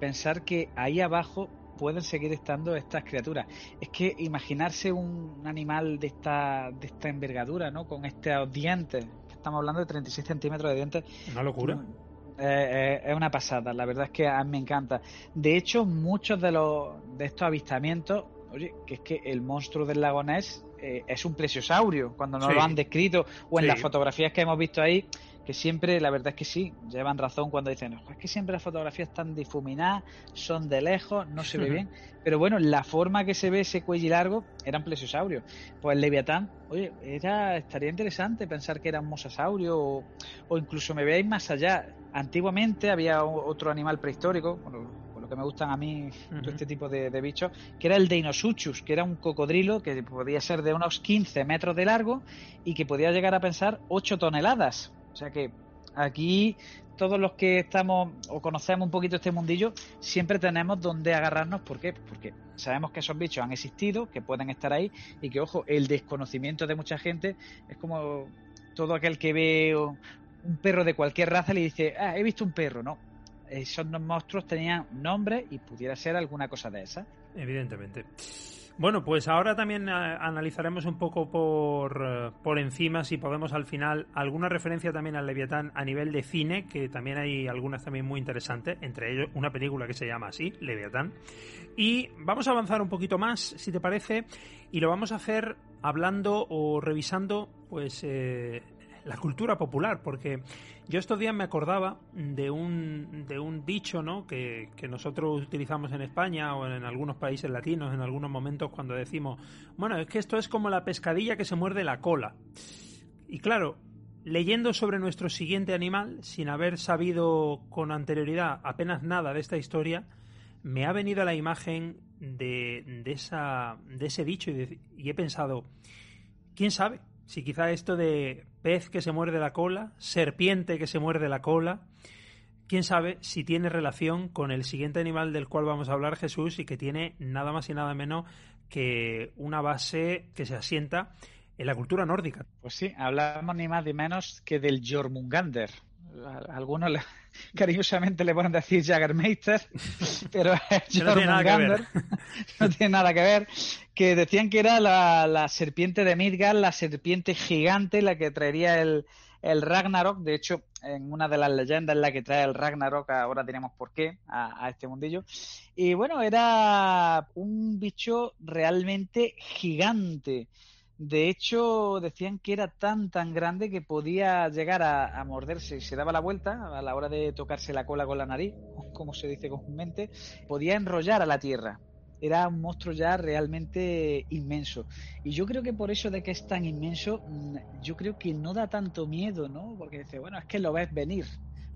pensar que ahí abajo pueden seguir estando estas criaturas. Es que imaginarse un animal de esta, de esta envergadura, ¿no? Con estos dientes, estamos hablando de 36 centímetros de dientes. Una locura. Eh, eh, es una pasada, la verdad es que a mí me encanta. De hecho, muchos de los de estos avistamientos, oye, que es que el monstruo del lago Ness eh, es un plesiosaurio, cuando Sí. lo han descrito, o en Sí. las fotografías que hemos visto ahí, que siempre, la verdad es que sí, llevan razón cuando dicen, "Ojo, es que siempre las fotografías están difuminadas, son de lejos, no se ve bien. Pero bueno, la forma que se ve ese cuello largo era un plesiosaurio. Pues el Leviatán, oye, era, estaría interesante pensar que era un mosasaurio o, o incluso me veáis más allá. Antiguamente había otro animal prehistórico, bueno, que me gustan a mí todo este tipo de, de bichos, que era el Deinosuchus, que era un cocodrilo que podía ser de unos 15 metros de largo y que podía llegar a pensar 8 toneladas. O sea que aquí todos los que estamos o conocemos un poquito este mundillo, siempre tenemos donde agarrarnos. ¿Por qué? Porque sabemos que esos bichos han existido, que pueden estar ahí y que, ojo, el desconocimiento de mucha gente es como todo aquel que ve un perro de cualquier raza le dice, ah, he visto un perro, no. Esos monstruos tenían nombre y pudiera ser alguna cosa de esa. Evidentemente. Bueno, pues ahora también eh, analizaremos un poco por, eh, por encima, si podemos al final, alguna referencia también al Leviatán a nivel de cine, que también hay algunas también muy interesantes, entre ellos una película que se llama así, Leviatán. Y vamos a avanzar un poquito más, si te parece, y lo vamos a hacer hablando o revisando, pues, eh, la cultura popular, porque yo estos días me acordaba de un, de un dicho ¿no? que, que nosotros utilizamos en España o en algunos países latinos en algunos momentos cuando decimos, bueno, es que esto es como la pescadilla que se muerde la cola. Y claro, leyendo sobre nuestro siguiente animal, sin haber sabido con anterioridad apenas nada de esta historia, me ha venido a la imagen de, de, esa, de ese dicho y, de- y he pensado, ¿quién sabe? Si quizá esto de pez que se muerde la cola, serpiente que se muerde la cola, quién sabe si tiene relación con el siguiente animal del cual vamos a hablar Jesús y que tiene nada más y nada menos que una base que se asienta en la cultura nórdica. Pues sí, hablamos ni más ni menos que del Jormungander. Algunos cariñosamente le pueden decir Jaggermeister, pero es Que no tiene nada que ver. Jormungander. no tiene nada que ver. Que decían que era la, la serpiente de Midgard, la serpiente gigante, la que traería el, el Ragnarok. De hecho, en una de las leyendas la que trae el Ragnarok, ahora tenemos por qué, a, a este mundillo. Y bueno, era un bicho realmente gigante. De hecho, decían que era tan tan grande que podía llegar a, a morderse. Se daba la vuelta a la hora de tocarse la cola con la nariz, como se dice comúnmente, podía enrollar a la tierra. Era un monstruo ya realmente inmenso. Y yo creo que por eso de que es tan inmenso, mm, yo creo que no da tanto miedo, ¿no? Porque dice, bueno, es que lo ves venir.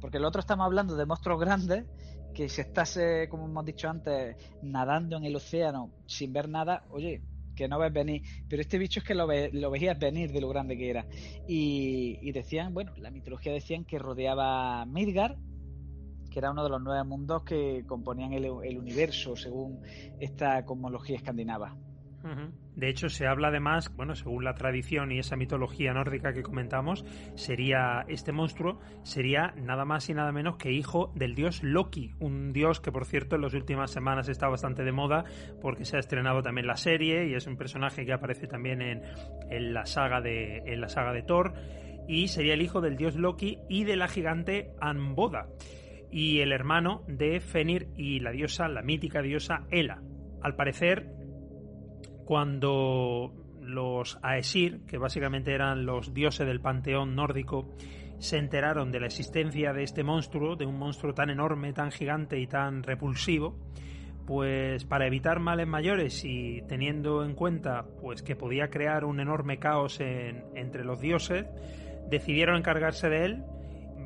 Porque el otro estamos hablando de monstruos grandes que si estás, eh, como hemos dicho antes, nadando en el océano sin ver nada, oye, que no ves venir. Pero este bicho es que lo, ve- lo veías venir de lo grande que era. Y, decían, bueno, la mitología decían que rodeaba Midgard, que era uno de los nueve mundos que componían el, el universo, según esta cosmología escandinava. De hecho, se habla además, bueno, según la tradición y esa mitología nórdica que comentamos, sería este monstruo sería nada más y nada menos que hijo del dios Loki, un dios que por cierto en las últimas semanas está bastante de moda porque se ha estrenado también la serie y es un personaje que aparece también en, la saga de la saga de Thor y sería el hijo del dios Loki y de la gigante Anboda y el hermano de Fenir y la diosa, la mítica diosa Hela. Al parecer, cuando los Aesir, que básicamente eran los dioses del panteón nórdico, se enteraron de la existencia de este monstruo, de un monstruo tan enorme, tan gigante y tan repulsivo, pues para evitar males mayores y teniendo en cuenta pues que podía crear un enorme caos en- entre los dioses, decidieron encargarse de él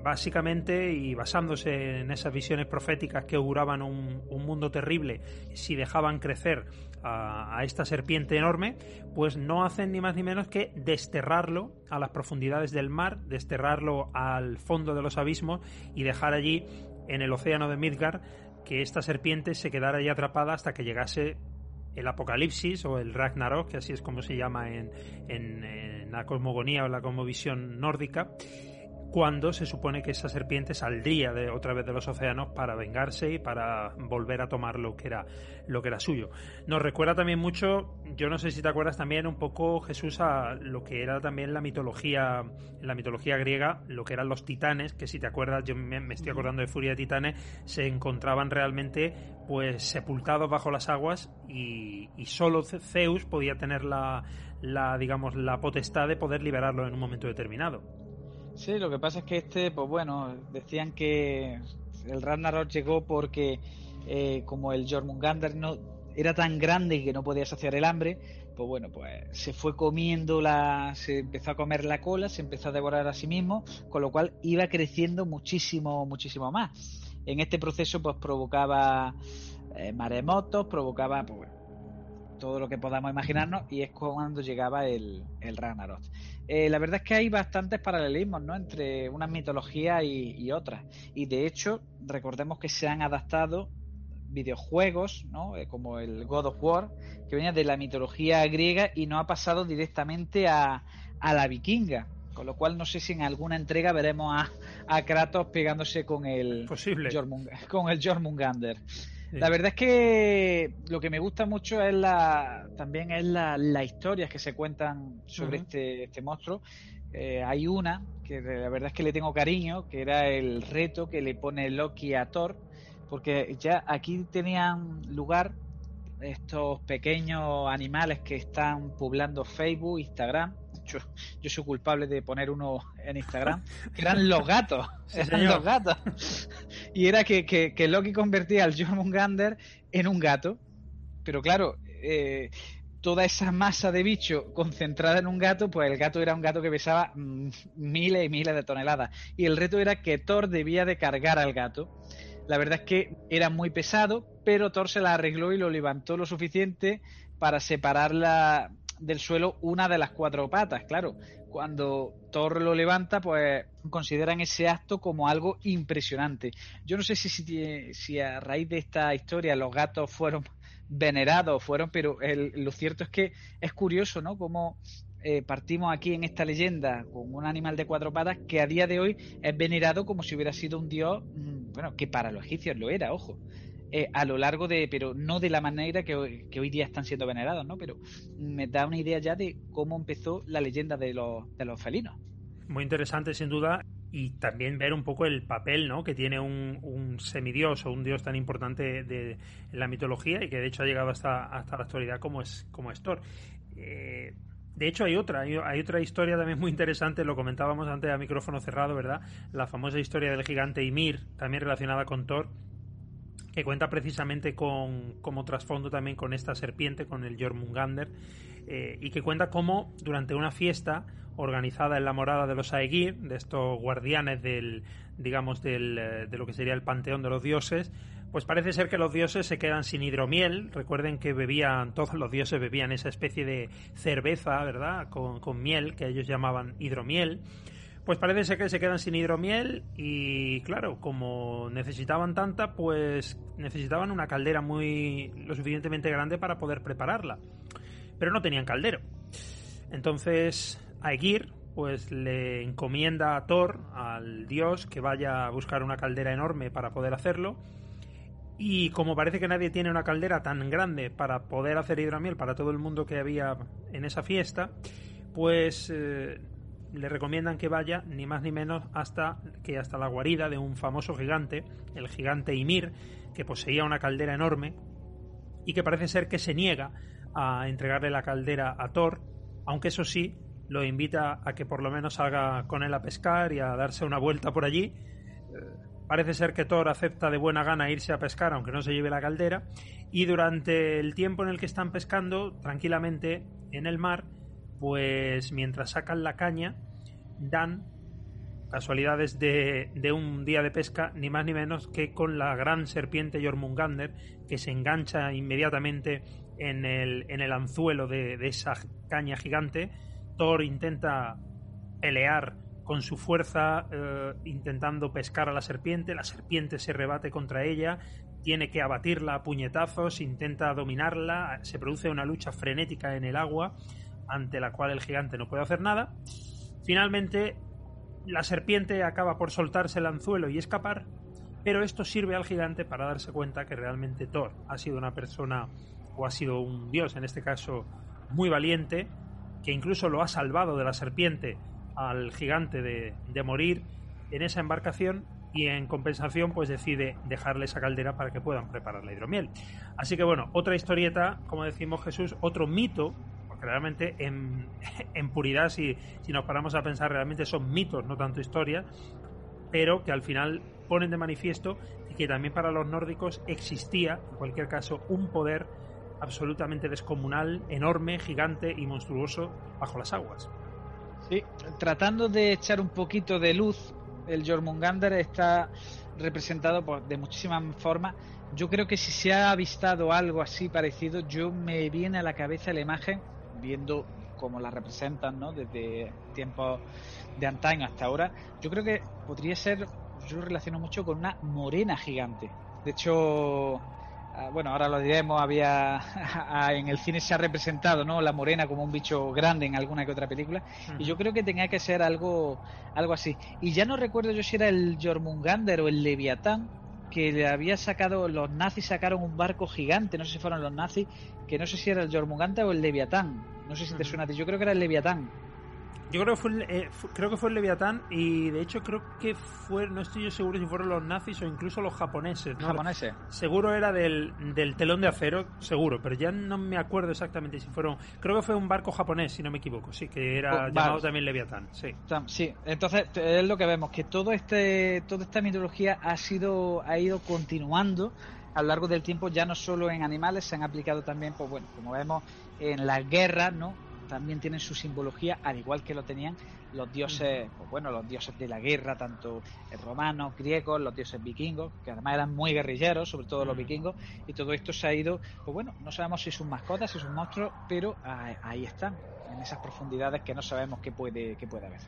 básicamente y basándose en esas visiones proféticas que auguraban un, un mundo terrible si dejaban crecer a, esta serpiente enorme, pues no hacen ni más ni menos que desterrarlo a las profundidades del mar, desterrarlo al fondo de los abismos y dejar allí en el océano de Midgard que esta serpiente se quedara allí atrapada hasta que llegase el apocalipsis o el Ragnarok, que así es como se llama en, en- en la cosmogonía o la cosmovisión nórdica, cuando se supone que esa serpiente saldría de, otra vez de los océanos para vengarse y para volver a tomar lo que era lo que era suyo. Nos recuerda también mucho, yo no sé si te acuerdas también un poco Jesús a lo que era también la mitología la mitología griega, lo que eran los titanes, que si te acuerdas, yo me, estoy acordando de Furia de Titanes, se encontraban realmente pues sepultados bajo las aguas y, y solo Zeus podía tener la, la digamos la potestad de poder liberarlo en un momento determinado. Sí, lo que pasa es que este, pues bueno, decían que el Ragnarok llegó porque eh, como el Jormungandr no era tan grande que no podía saciar el hambre, pues bueno, pues se fue comiendo la, se empezó a comer la cola, se empezó a devorar a sí mismo, con lo cual iba creciendo muchísimo, muchísimo más. En este proceso, pues provocaba eh, maremotos, provocaba, pues todo lo que podamos imaginarnos y es cuando llegaba el, el Ragnarok. Eh, la verdad es que hay bastantes paralelismos ¿no? entre una mitología y, otras. Y de hecho, recordemos que se han adaptado videojuegos, ¿no? Eh, como el God of War, que venía de la mitología griega y no ha pasado directamente a, a la vikinga. Con lo cual no sé si en alguna entrega veremos a, a Kratos pegándose con el Posible. con el Jormungander. La verdad es que lo que me gusta mucho es la también es la, las historias que se cuentan sobre este, este monstruo. Eh, hay una que la verdad es que le tengo cariño, que era el reto que le pone Loki a Thor, porque ya aquí tenían lugar estos pequeños animales que están poblando Facebook, Instagram, yo, soy culpable de poner uno en Instagram, eran los gatos, eran los gatos. Y era que, que, Loki convertía al Jormungandr en un gato, pero claro, eh, toda esa masa de bicho concentrada en un gato, pues el gato era un gato que pesaba mm, miles y miles de toneladas. Y el reto era que Thor debía de cargar al gato. La verdad es que era muy pesado, pero Thor se la arregló y lo levantó lo suficiente para separarla del suelo una de las cuatro patas. Claro, cuando Thor lo levanta, pues consideran ese acto como algo impresionante. Yo no sé si, si, a raíz de esta historia los gatos fueron venerados, fueron, pero lo cierto es que es curioso, ¿no? Como eh, partimos aquí en esta leyenda con un animal de cuatro patas que a día de hoy es venerado como si hubiera sido un dios, mm, bueno, que para los egipcios lo era, ojo. Eh, a lo largo de, pero no de la manera que hoy, día están siendo venerados, ¿no? Pero me da una idea ya de cómo empezó la leyenda de los, de los felinos. Muy interesante, sin duda, y también ver un poco el papel ¿no? que tiene un, un semidios o un dios tan importante de, en la mitología y que de hecho ha llegado hasta, hasta la actualidad como es, como es Thor. Eh, de hecho, hay otra, hay, otra historia también muy interesante, lo comentábamos antes a micrófono cerrado, ¿verdad? La famosa historia del gigante Ymir, también relacionada con Thor, que cuenta precisamente con como trasfondo también con esta serpiente, con el Jormungandr, eh, y que cuenta cómo durante una fiesta organizada en la morada de los Aegir, de estos guardianes del, digamos, del, eh, de lo que sería el panteón de los dioses, pues parece ser que los dioses se quedan sin hidromiel. Recuerden que bebían, todos los dioses bebían esa especie de cerveza, ¿verdad? Con, con miel, que ellos llamaban hidromiel. Pues parece ser que se quedan sin hidromiel y claro, como necesitaban tanta, pues necesitaban una caldera muy lo suficientemente grande para poder prepararla. Pero no tenían caldero. Entonces Aegir pues le encomienda a Thor, al dios, que vaya a buscar una caldera enorme para poder hacerlo. Y como parece que nadie tiene una caldera tan grande para poder hacer hidromiel para todo el mundo que había en esa fiesta, pues eh, le recomiendan que vaya ni más ni menos hasta que hasta la guarida de un famoso gigante, el gigante Ymir, que poseía una caldera enorme y que parece ser que se niega a entregarle la caldera a Thor, aunque eso sí lo invita a que por lo menos salga con él a pescar y a darse una vuelta por allí. Parece ser que Thor acepta de buena gana irse a pescar aunque no se lleve la caldera y durante el tiempo en el que están pescando tranquilamente en el mar pues mientras sacan la caña, dan casualidades de, un día de pesca, ni más ni menos que con la gran serpiente Jormungander, que se engancha inmediatamente en el, en el anzuelo de, esa caña gigante. Thor intenta pelear con su fuerza, eh, intentando pescar a la serpiente. La serpiente se rebate contra ella, tiene que abatirla a puñetazos, intenta dominarla, se produce una lucha frenética en el agua ante la cual el gigante no puede hacer nada. Finalmente, la serpiente acaba por soltarse el anzuelo y escapar, pero esto sirve al gigante para darse cuenta que realmente Thor ha sido una persona, o ha sido un dios en este caso, muy valiente, que incluso lo ha salvado de la serpiente al gigante de, de morir en esa embarcación y en compensación pues decide dejarle esa caldera para que puedan preparar la hidromiel. Así que bueno, otra historieta, como decimos Jesús, otro mito, realmente en, en puridad si, si nos paramos a pensar realmente son mitos, no tanto historia, pero que al final ponen de manifiesto que también para los nórdicos existía, en cualquier caso, un poder absolutamente descomunal, enorme, gigante y monstruoso bajo las aguas. Sí, tratando de echar un poquito de luz el Jormungander está representado por, de muchísimas formas. Yo creo que si se ha avistado algo así parecido, yo me viene a la cabeza la imagen, viendo cómo la representan, ¿no? Desde tiempos de antaño hasta ahora. Yo creo que podría ser, yo lo relaciono mucho con una morena gigante. De hecho, Ah, bueno, ahora lo diremos, había ah, en el cine se ha representado, ¿no? La morena como un bicho grande en alguna que otra película y yo creo que tenía que ser algo algo así. Y ya no recuerdo yo si era el Jormungander o el Leviatán que le había sacado los nazis sacaron un barco gigante, no sé si fueron los nazis, que no sé si era el Jormungander o el Leviatán. No sé si te suena a ti, yo creo que era el Leviatán yo creo que fue, eh, creo que fue el Leviatán y de hecho creo que fue, no estoy yo seguro si fueron los nazis o incluso los japoneses. ¿no? Japoneses. Seguro era del, del telón de acero, seguro, pero ya no me acuerdo exactamente si fueron. Creo que fue un barco japonés, si no me equivoco, sí, que era oh, llamado también Leviatán, sí. Sí, entonces es lo que vemos, que todo este, toda esta mitología ha sido, ha ido continuando a lo largo del tiempo, ya no solo en animales, se han aplicado también, pues bueno, como vemos, en las guerras, ¿no? También tienen su simbología, al igual que lo tenían los dioses, pues bueno, los dioses de la guerra, tanto romanos, griegos, los dioses vikingos, que además eran muy guerrilleros, sobre todo los vikingos, y todo esto se ha ido, pues bueno, no sabemos si son mascotas, si son monstruos, pero ahí están, en esas profundidades que no sabemos qué puede, qué puede haber.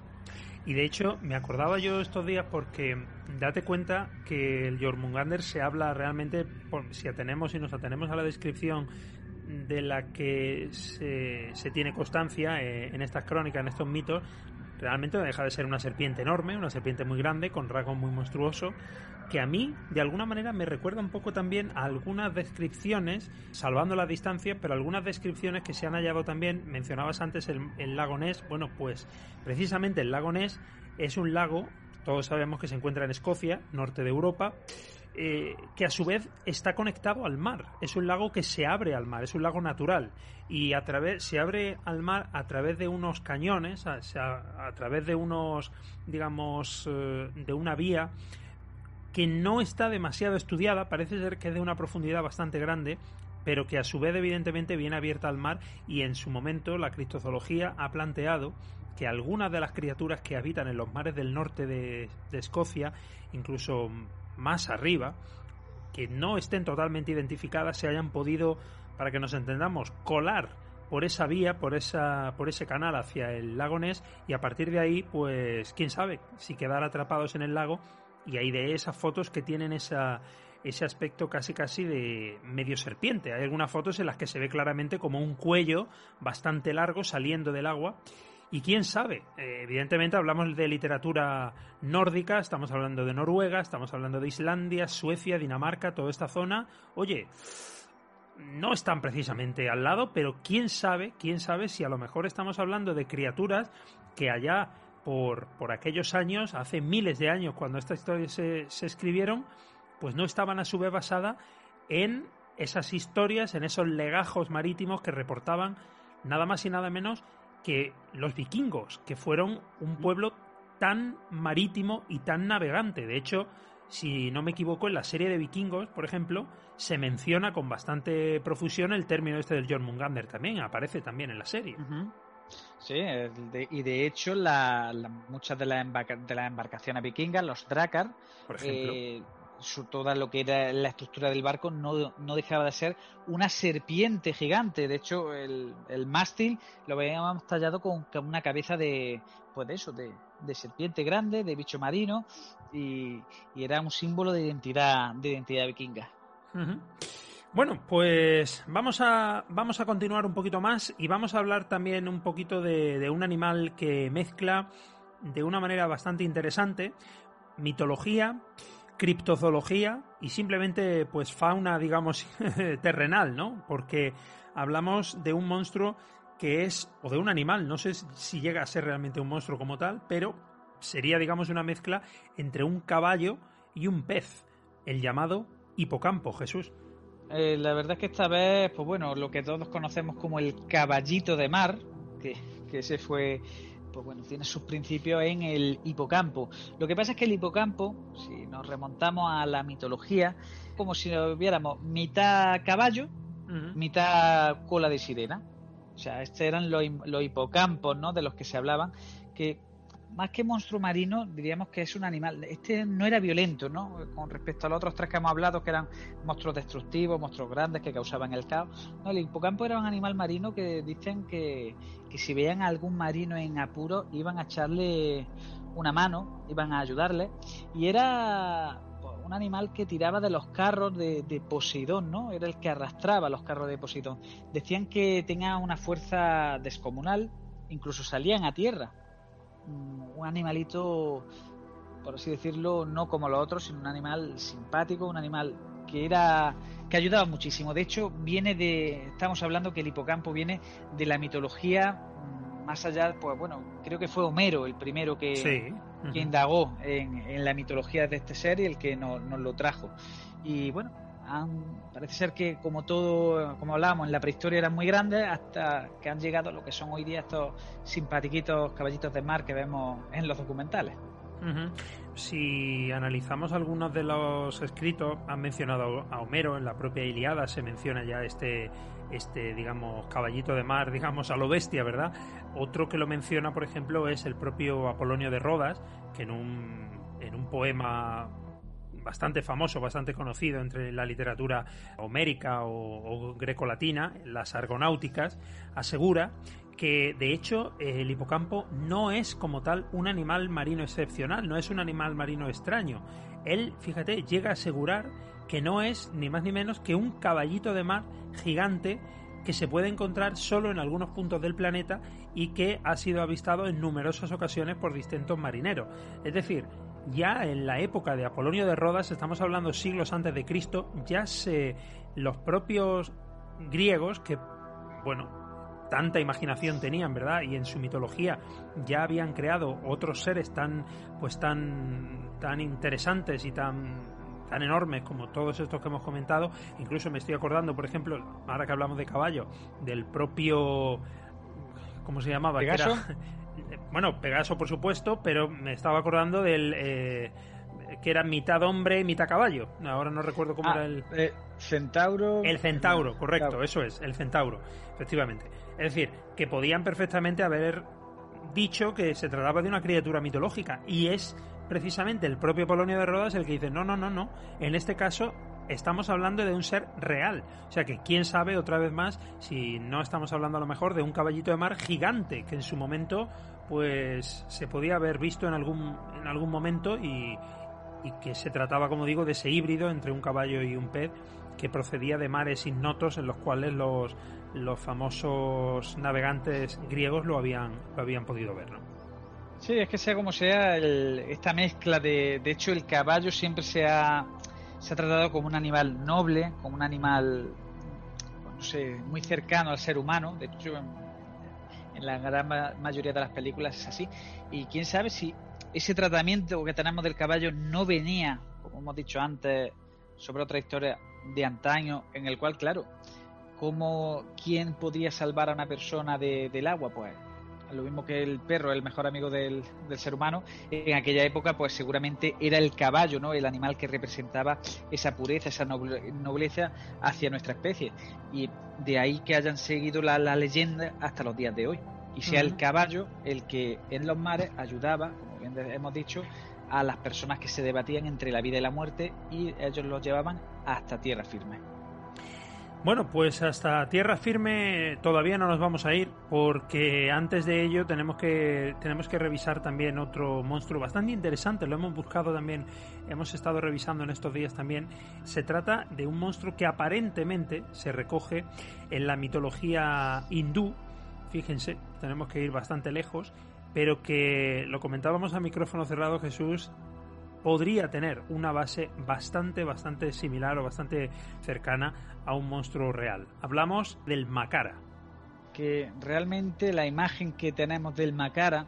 Y de hecho, me acordaba yo estos días porque date cuenta que el Jormungander se habla realmente, si atenemos y nos atenemos a la descripción de la que se, se tiene constancia eh, en estas crónicas, en estos mitos, realmente deja de ser una serpiente enorme, una serpiente muy grande, con rasgos muy monstruoso, que a mí, de alguna manera, me recuerda un poco también a algunas descripciones, salvando la distancia, pero algunas descripciones que se han hallado también, mencionabas antes el, el lago Ness, bueno, pues precisamente el lago Ness es un lago, todos sabemos que se encuentra en Escocia, norte de Europa, eh, que a su vez está conectado al mar. Es un lago que se abre al mar, es un lago natural. Y a través, se abre al mar a través de unos cañones, a, través de unos, digamos, eh, de una vía que no está demasiado estudiada, parece ser que es de una profundidad bastante grande, pero que a su vez evidentemente viene abierta al mar y en su momento la criptozoología ha planteado que algunas de las criaturas que habitan en los mares del norte de, de Escocia, incluso más arriba, que no estén totalmente identificadas, se hayan podido, para que nos entendamos, colar por esa vía, por esa, por ese canal hacia el lago Ness y a partir de ahí, pues, quién sabe, si quedar atrapados en el lago y ahí de esas fotos que tienen esa, ese aspecto casi casi de medio serpiente. Hay algunas fotos en las que se ve claramente como un cuello bastante largo saliendo del agua y quién sabe, eh, evidentemente hablamos de literatura nórdica, estamos hablando de Noruega, estamos hablando de Islandia, Suecia, Dinamarca, toda esta zona. Oye, no están precisamente al lado, pero quién sabe, quién sabe si a lo mejor estamos hablando de criaturas que allá por, por aquellos años, hace miles de años, cuando estas historias se, se escribieron, pues no estaban a su vez basadas en esas historias, en esos legajos marítimos que reportaban nada más y nada menos que los vikingos, que fueron un pueblo tan marítimo y tan navegante. De hecho, si no me equivoco, en la serie de vikingos, por ejemplo, se menciona con bastante profusión el término este del Jormungander también, aparece también en la serie. Sí, y de hecho la, muchas de, las embarcaciones vikingas, los ejemplo, eh, su, toda lo que era la estructura del barco no, no, dejaba de ser una serpiente gigante. De hecho, el, el mástil lo veíamos tallado con una cabeza de, pues de eso, de, de serpiente grande, de bicho marino, y, era un símbolo de identidad, de identidad vikinga. Bueno, pues vamos a, vamos a continuar un poquito más y vamos a hablar también un poquito de un animal que mezcla de una manera bastante interesante mitología, criptozoología y simplemente pues fauna, digamos, terrenal, ¿no? Porque hablamos de un monstruo que es, o de un animal, no sé si llega a ser realmente un monstruo como tal, pero sería, digamos, una mezcla entre un caballo y un pez, el llamado hipocampo, Jesús. Eh, la verdad es que esta vez, pues bueno, lo que todos conocemos como el caballito de mar, que, que ese fue pues bueno, tiene sus principios en el hipocampo. Lo que pasa es que el hipocampo, si nos remontamos a la mitología, como si lo viéramos mitad caballo, mitad cola de sirena. O sea, estos eran los, los hipocampos, ¿no? De los que se hablaban, que más que monstruo marino, diríamos que es un animal. Este no era violento, ¿no? Con respecto a los otros tres que hemos hablado, que eran monstruos destructivos, monstruos grandes que causaban el caos. No, el hipocampo era un animal marino que dicen que, si veían a algún marino en apuro, iban a echarle una mano, iban a ayudarle. Y era un animal que tiraba de los carros de, de, Poseidón, ¿no? Era el que arrastraba los carros de Poseidón. Decían que tenía una fuerza descomunal, incluso salían a tierra un animalito, por así decirlo, no como los otros, sino un animal simpático, un animal que era que ayudaba muchísimo. De hecho, viene de, estamos hablando que el hipocampo viene de la mitología mm, más allá, pues bueno, creo que fue Homero el primero que, indagó en, la mitología de este ser y el que nos lo trajo. Y bueno, parece ser que como todo, como hablábamos, en la prehistoria eran muy grandes hasta que han llegado lo que son hoy día estos simpatiquitos caballitos de mar que vemos en los documentales. Si analizamos algunos de los escritos, han mencionado a Homero en la propia Iliada, se menciona ya este, este, digamos, caballito de mar, digamos, a lo bestia, ¿verdad? Otro que lo menciona, por ejemplo, es el propio Apolonio de Rodas, que en un, en un poema bastante famoso, bastante conocido entre la literatura homérica o, grecolatina, las argonáuticas, asegura que de hecho el hipocampo no es como tal un animal marino excepcional, no es un animal marino extraño. Él, fíjate, llega a asegurar que no es ni más ni menos que un caballito de mar gigante que se puede encontrar solo en algunos puntos del planeta y que ha sido avistado en numerosas ocasiones por distintos marineros. Es decir, ya en la época de Apolonio de Rodas, estamos hablando siglos antes de Cristo, ya se los propios griegos que bueno, tanta imaginación tenían, ¿verdad? Y en su mitología ya habían creado otros seres tan pues tan tan interesantes y tan tan enormes como todos estos que hemos comentado. Incluso me estoy acordando, por ejemplo, ahora que hablamos de caballo, del propio ¿cómo se llamaba? bueno, Pegaso por supuesto, pero me estaba acordando del eh, que era mitad hombre, mitad caballo. Ahora no recuerdo cómo ah, era el eh, centauro. El centauro, correcto, eso es, el centauro, efectivamente. Es decir, que podían perfectamente haber dicho que se trataba de una criatura mitológica y es precisamente el propio Polonio de Rodas el que dice, no, no, no, no, en este caso estamos hablando de un ser real. O sea que quién sabe otra vez más si no estamos hablando a lo mejor de un caballito de mar gigante que en su momento pues se podía haber visto en algún, en algún momento y, y que se trataba, como digo, de ese híbrido entre un caballo y un pez que procedía de mares ignotos en los cuales los, los famosos navegantes griegos lo habían, lo habían podido ver. ¿no? Sí, es que sea como sea, esta mezcla de... De hecho, el caballo siempre se ha se ha tratado como un animal noble, como un animal, no sé, muy cercano al ser humano. De hecho, en, la gran mayoría de las películas es así. Y quién sabe si ese tratamiento que tenemos del caballo no venía, como hemos dicho antes, sobre otra historia de antaño, en el cual, claro, como quién podría salvar a una persona del agua, pues lo mismo que el perro, el mejor amigo del, ser humano, en aquella época pues seguramente era el caballo, ¿no? El animal que representaba esa pureza, esa nobleza hacia nuestra especie. Y de ahí que hayan seguido la, leyenda hasta los días de hoy. Y sea el caballo el que en los mares ayudaba, como bien hemos dicho, a las personas que se debatían entre la vida y la muerte y ellos los llevaban hasta tierra firme. Bueno, pues hasta tierra firme todavía no nos vamos a ir porque antes de ello tenemos que tenemos que revisar también otro monstruo bastante interesante, lo hemos buscado también, hemos estado revisando en estos días también. Se trata de un monstruo que aparentemente se recoge en la mitología hindú. Fíjense, tenemos que ir bastante lejos pero que lo comentábamos a micrófono cerrado Jesús podría tener una base bastante, bastante similar o bastante cercana a un monstruo real. Hablamos del Macara. Que realmente la imagen que tenemos del Macara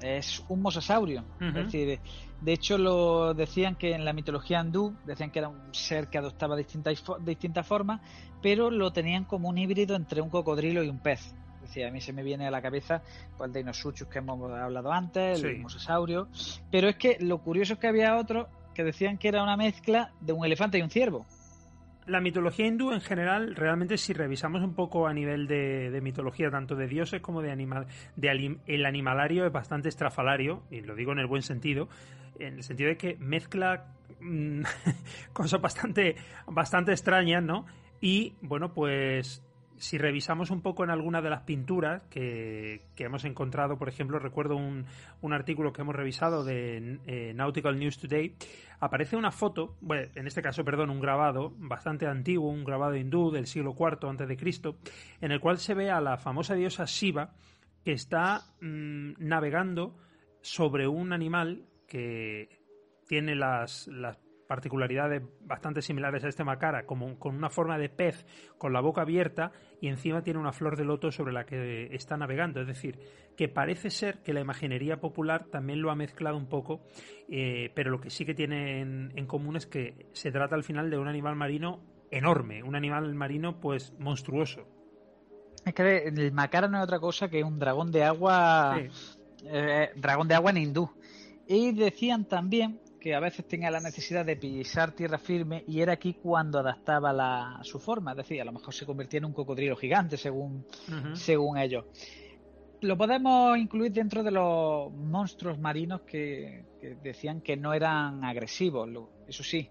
es un mosasaurio. Es decir, de hecho lo decían que en la mitología hindú decían que era un ser que adoptaba distintas, distintas formas, pero lo tenían como un híbrido entre un cocodrilo y un pez. Es decir, a mí se me viene a la cabeza pues, el Deinosuchus que hemos hablado antes, el mosasaurio, pero es que lo curioso es que había otro que decían que era una mezcla de un elefante y un ciervo la mitología hindú en general, realmente si revisamos un poco a nivel de, mitología, tanto de dioses como de animal, el animalario es bastante estrafalario, y lo digo en el buen sentido, en el sentido de que mezcla mm, cosas bastante, bastante extrañas, ¿no? Y bueno, pues si revisamos un poco en alguna de las pinturas que, hemos encontrado, por ejemplo, recuerdo un, un artículo que hemos revisado de eh, Nautical News Today, aparece una foto, bueno, en este caso, perdón, un grabado bastante antiguo, un grabado hindú del siglo IV antes de Cristo, en el cual se ve a la famosa diosa Shiva que está mm, navegando sobre un animal que tiene las, las particularidades bastante similares a este macara, como con una forma de pez con la boca abierta y encima tiene una flor de loto sobre la que está navegando. Es decir, que parece ser que la imaginería popular también lo ha mezclado un poco, eh, pero lo que sí que tiene en, común es que se trata al final de un animal marino enorme, un animal marino pues monstruoso. Es que el macara no es otra cosa que un dragón de agua, eh, dragón de agua en hindú. Y decían también que a veces tenía la necesidad de pisar tierra firme y era aquí cuando adaptaba la, su forma, es decir, a lo mejor se convertía en un cocodrilo gigante según, según ellos. Lo podemos incluir dentro de los monstruos marinos que, decían que no eran agresivos, eso sí,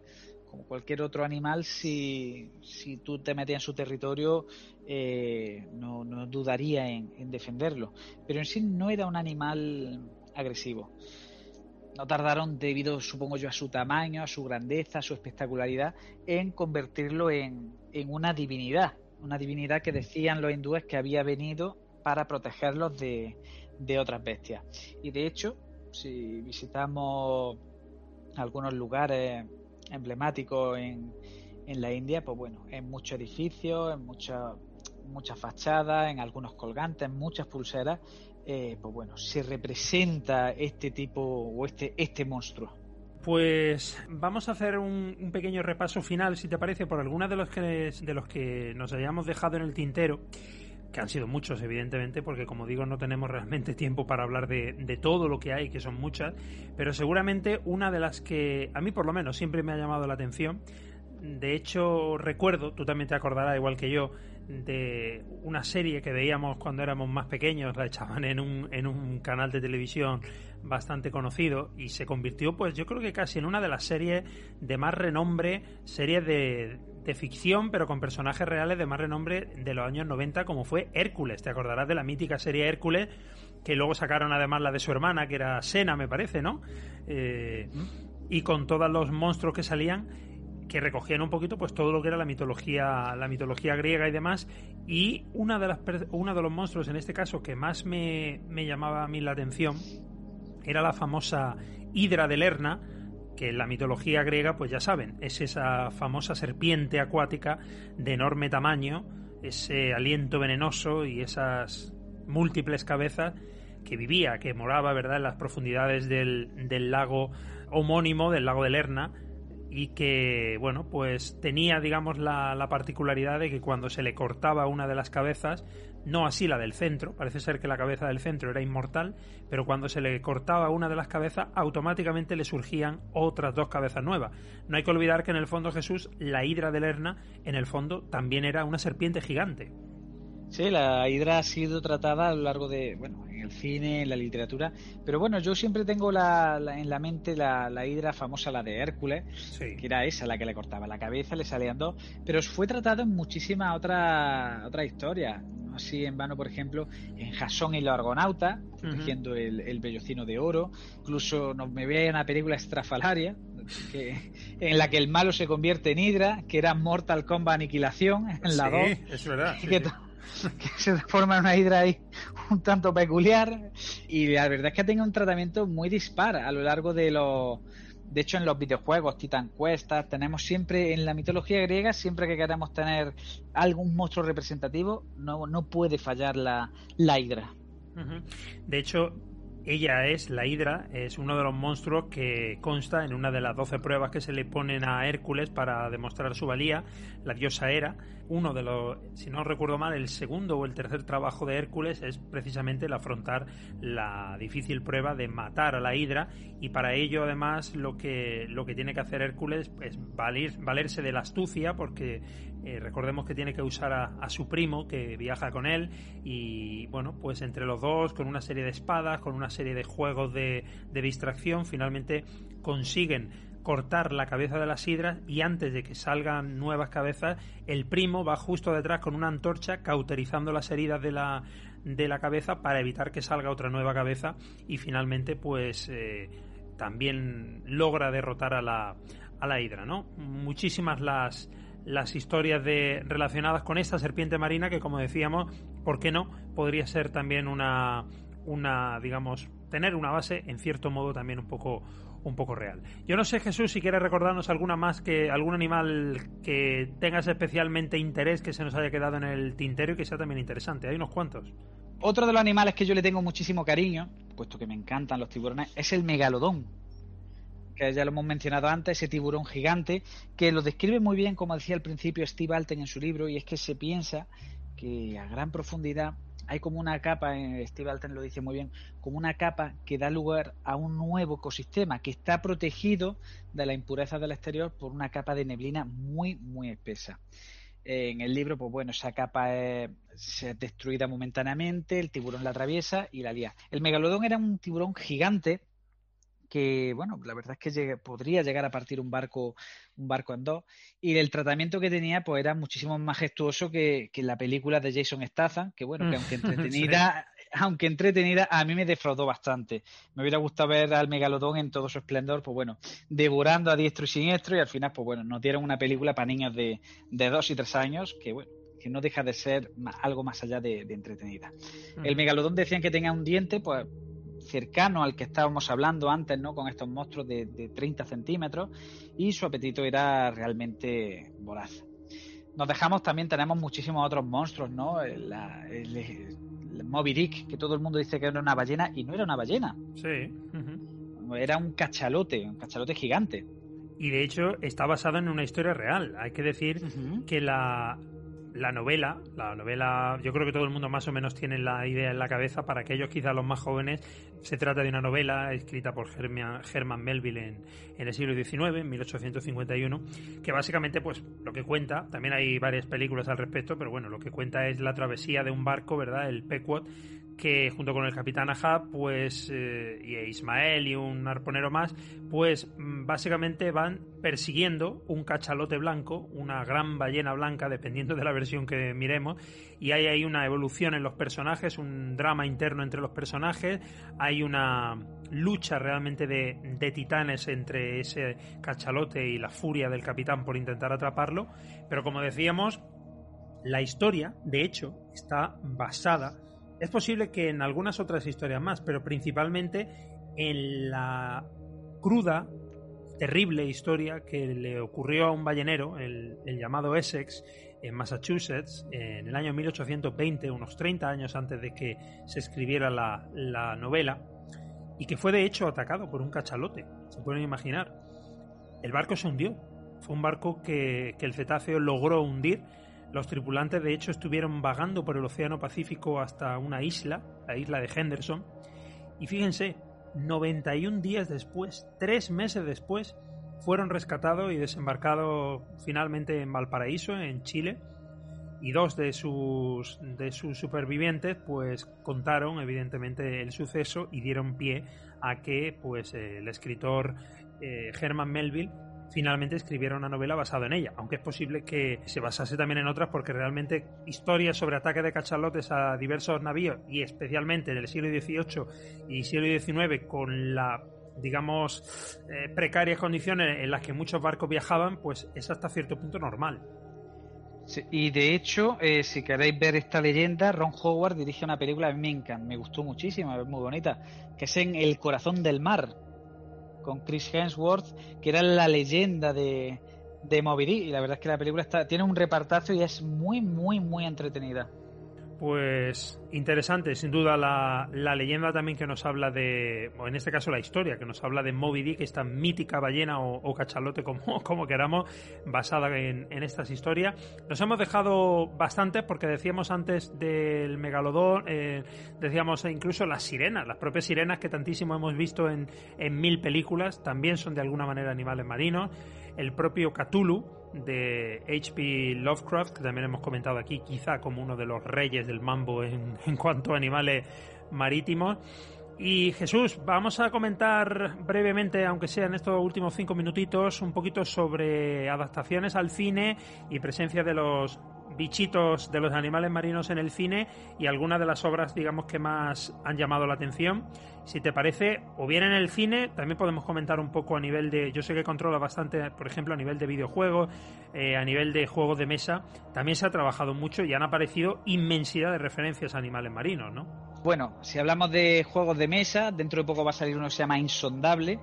como cualquier otro animal, si, si tú te metías en su territorio, eh, no, no, dudaría en, en defenderlo. Pero en sí no era un animal agresivo. No tardaron, debido, supongo yo, a su tamaño, a su grandeza, a su espectacularidad, en convertirlo en, una divinidad. Una divinidad que decían los hindúes que había venido para protegerlos de, otras bestias. Y de hecho, si visitamos algunos lugares emblemáticos en, en la India, pues bueno, en muchos edificios, en muchas muchas fachadas, en algunos colgantes, muchas pulseras, eh, pues bueno, se representa este tipo o este, este monstruo. Pues vamos a hacer un, pequeño repaso final, si te parece, por algunos de los que de los que nos hayamos dejado en el tintero, que han sido muchos, evidentemente, porque como digo, no tenemos realmente tiempo para hablar de, de todo lo que hay, que son muchas, pero seguramente una de las que a mí por lo menos siempre me ha llamado la atención de hecho, recuerdo, tú también te acordarás, igual que yo, de una serie que veíamos cuando éramos más pequeños, la echaban en un, en un canal de televisión bastante conocido y se convirtió, pues yo creo que casi en una de las series de más renombre, series de, de ficción, pero con personajes reales de más renombre de los años 90, como fue Hércules. Te acordarás de la mítica serie Hércules, que luego sacaron además la de su hermana, que era Sena, me parece, ¿no? Eh, y con todos los monstruos que salían que recogían un poquito pues todo lo que era la mitología la mitología griega y demás y una de las uno de los monstruos en este caso que más me, llamaba a mí la atención era la famosa hidra de Lerna que en la mitología griega pues ya saben es esa famosa serpiente acuática de enorme tamaño ese aliento venenoso y esas múltiples cabezas que vivía, que moraba, ¿verdad?, en las profundidades del, del lago homónimo, del lago de Lerna, y que, bueno, pues tenía, digamos, la, la, particularidad de que cuando se le cortaba una de las cabezas, no así la del centro, parece ser que la cabeza del centro era inmortal, pero cuando se le cortaba una de las cabezas, automáticamente le surgían otras dos cabezas nuevas. No hay que olvidar que en el fondo Jesús, la hidra de Lerna, en el fondo también era una serpiente gigante. Sí, la hidra ha sido tratada a lo largo de, bueno, en el cine, en la literatura, pero bueno, yo siempre tengo la, en la mente la, la, hidra famosa, la de Hércules, que era esa, la que le cortaba la cabeza, le salían dos, pero fue tratado en muchísimas otras otra historias, no así en vano, por ejemplo, en Jasón y los Argonautas, protegiendo el, el vellocino de oro, incluso nos me veía una película estrafalaria, que, en la que el malo se convierte en hidra, que era Mortal Kombat Aniquilación, en la 2. es verdad. que se transforma en una hidra ahí un tanto peculiar. Y la verdad es que tiene un tratamiento muy dispar a lo largo de los. De hecho, en los videojuegos, Titan Quest, tenemos siempre, en la mitología griega, siempre que queremos tener algún monstruo representativo, no, no puede fallar la, la hidra. De hecho, ella es, la Hidra, es uno de los monstruos que consta en una de las 12 pruebas que se le ponen a Hércules para demostrar su valía, la diosa Hera. Uno de los, si no recuerdo mal, el segundo o el tercer trabajo de Hércules es precisamente el afrontar la difícil prueba de matar a la Hidra y para ello además lo que, lo que tiene que hacer Hércules es valer, valerse de la astucia porque eh, recordemos que tiene que usar a, su primo que viaja con él y bueno, pues entre los dos, con una serie de espadas, con una serie de juegos de, distracción, finalmente consiguen cortar la cabeza de las hidras y antes de que salgan nuevas cabezas, el primo va justo detrás con una antorcha cauterizando las heridas de la, de la cabeza para evitar que salga otra nueva cabeza y finalmente pues eh, también logra derrotar a la, a la hidra, ¿no? Muchísimas las las historias de, relacionadas con esta serpiente marina que, como decíamos, ¿por qué no? Podría ser también una, una digamos, tener una base en cierto modo también un poco un poco real. Yo no sé, Jesús, si quieres recordarnos alguna más que algún animal que tengas especialmente interés que se nos haya quedado en el tintero y que sea también interesante. Hay unos cuantos. Otro de los animales que yo le tengo muchísimo cariño, puesto que me encantan los tiburones, es el megalodón que ya lo hemos mencionado antes, ese tiburón gigante, que lo describe muy bien, como decía al principio Steve Alten en su libro, y es que se piensa que a gran profundidad hay como una capa, eh, Steve Alten lo dice muy bien, como una capa que da lugar a un nuevo ecosistema que está protegido de la impureza del exterior por una capa de neblina muy, muy espesa. En el libro, pues bueno, esa capa es, es destruida momentáneamente, el tiburón la atraviesa y la lía. El megalodón era un tiburón gigante que, bueno, la verdad es que podría llegar a partir un barco, un barco en dos, y el tratamiento que tenía, pues era muchísimo más majestuoso que, que la película de Jason Statham, que bueno, que aunque entretenida, aunque entretenida, a mí me defraudó bastante. Me hubiera gustado ver al megalodón en todo su esplendor, pues bueno, devorando a diestro y siniestro, y al final, pues bueno, nos dieron una película para niños de, de dos y tres años, que bueno, que no deja de ser algo más allá de, entretenida. El megalodón decían que tenía un diente, pues cercano al que estábamos hablando antes, ¿no? Con estos monstruos de, 30 centímetros y su apetito era realmente voraz. Nos dejamos también, tenemos muchísimos otros monstruos, ¿no? el, Moby Dick, que todo el mundo dice que era una ballena y no era una ballena. Sí. Era un cachalote, un cachalote gigante. Y de hecho está basado en una historia real. Hay que decir que la, la novela, la novela, yo creo que todo el mundo más o menos tiene la idea en la cabeza, para aquellos quizás los más jóvenes, se trata de una novela escrita por Herman Melville en, en, el siglo XIX, en 1851, que básicamente pues lo que cuenta, también hay varias películas al respecto, pero bueno, lo que cuenta es la travesía de un barco, ¿verdad? El Pequot, que junto con el capitán Ahab, pues, eh, y Ismael y un arponero más, pues mm, básicamente van persiguiendo un cachalote blanco, una gran ballena blanca, dependiendo de la versión que miremos, y hay ahí una evolución en los personajes, un drama interno entre los personajes, hay una lucha realmente de, de titanes entre ese cachalote y la furia del capitán por intentar atraparlo, pero como decíamos, la historia, de hecho, está basada es posible que en algunas otras historias más, pero principalmente en la cruda, terrible historia que le ocurrió a un ballenero, el, llamado Essex, en Massachusetts, en el año 1820, unos 30 años antes de que se escribiera la, novela, y que fue de hecho atacado por un cachalote, se pueden imaginar. El barco se hundió, fue un barco que, que el cetáceo logró hundir los tripulantes de hecho estuvieron vagando por el Océano Pacífico hasta una isla, la isla de Henderson, y fíjense, 91 días después, tres meses después, fueron rescatados y desembarcados finalmente en Valparaíso, en Chile, y dos de sus, de sus supervivientes pues contaron evidentemente el suceso y dieron pie a que pues el escritor eh, Herman Melville finalmente escribieron una novela basada en ella, aunque es posible que se basase también en otras porque realmente historias sobre ataques de cachalotes a diversos navíos y especialmente en el siglo XVIII y siglo XIX con la digamos eh, precarias condiciones en las que muchos barcos viajaban, pues es hasta cierto punto normal. y de hecho, eh, si queréis ver esta leyenda, Ron Howard dirige una película a mí me, me gustó muchísimo, es muy bonita, que es en El corazón del mar, con Chris Hemsworth, que era la leyenda de, de Moby Dick. Y la verdad es que la película está, tiene un repartazo y es muy, muy, muy entretenida. Pues interesante, sin duda la, leyenda también que nos habla de, o en este caso la historia, que nos habla de Moby Dick, esta mítica ballena o, cachalote como, como queramos, basada en, estas historias. Nos hemos dejado bastantes porque decíamos antes del megalodón, eh, decíamos incluso las sirenas, las propias sirenas que tantísimo hemos visto en, en mil películas, también son de alguna manera animales marinos. El propio Cthulhu, de H.P. Lovecraft, que también hemos comentado aquí, quizá como uno de los reyes del mambo en, en cuanto a animales marítimos. Y Jesús, vamos a comentar brevemente, aunque sea en estos últimos cinco minutitos, un poquito sobre adaptaciones al cine y presencia de los bichitos de los animales marinos en el cine y algunas de las obras, digamos, que más han llamado la atención. Si te parece, o bien en el cine, también podemos comentar un poco a nivel de. Yo sé que controla bastante, por ejemplo, a nivel de videojuegos, eh, a nivel de juegos de mesa, también se ha trabajado mucho y han aparecido inmensidad de referencias a animales marinos, ¿no? Bueno, si hablamos de juegos de mesa, dentro de poco va a salir uno que se llama Insondable,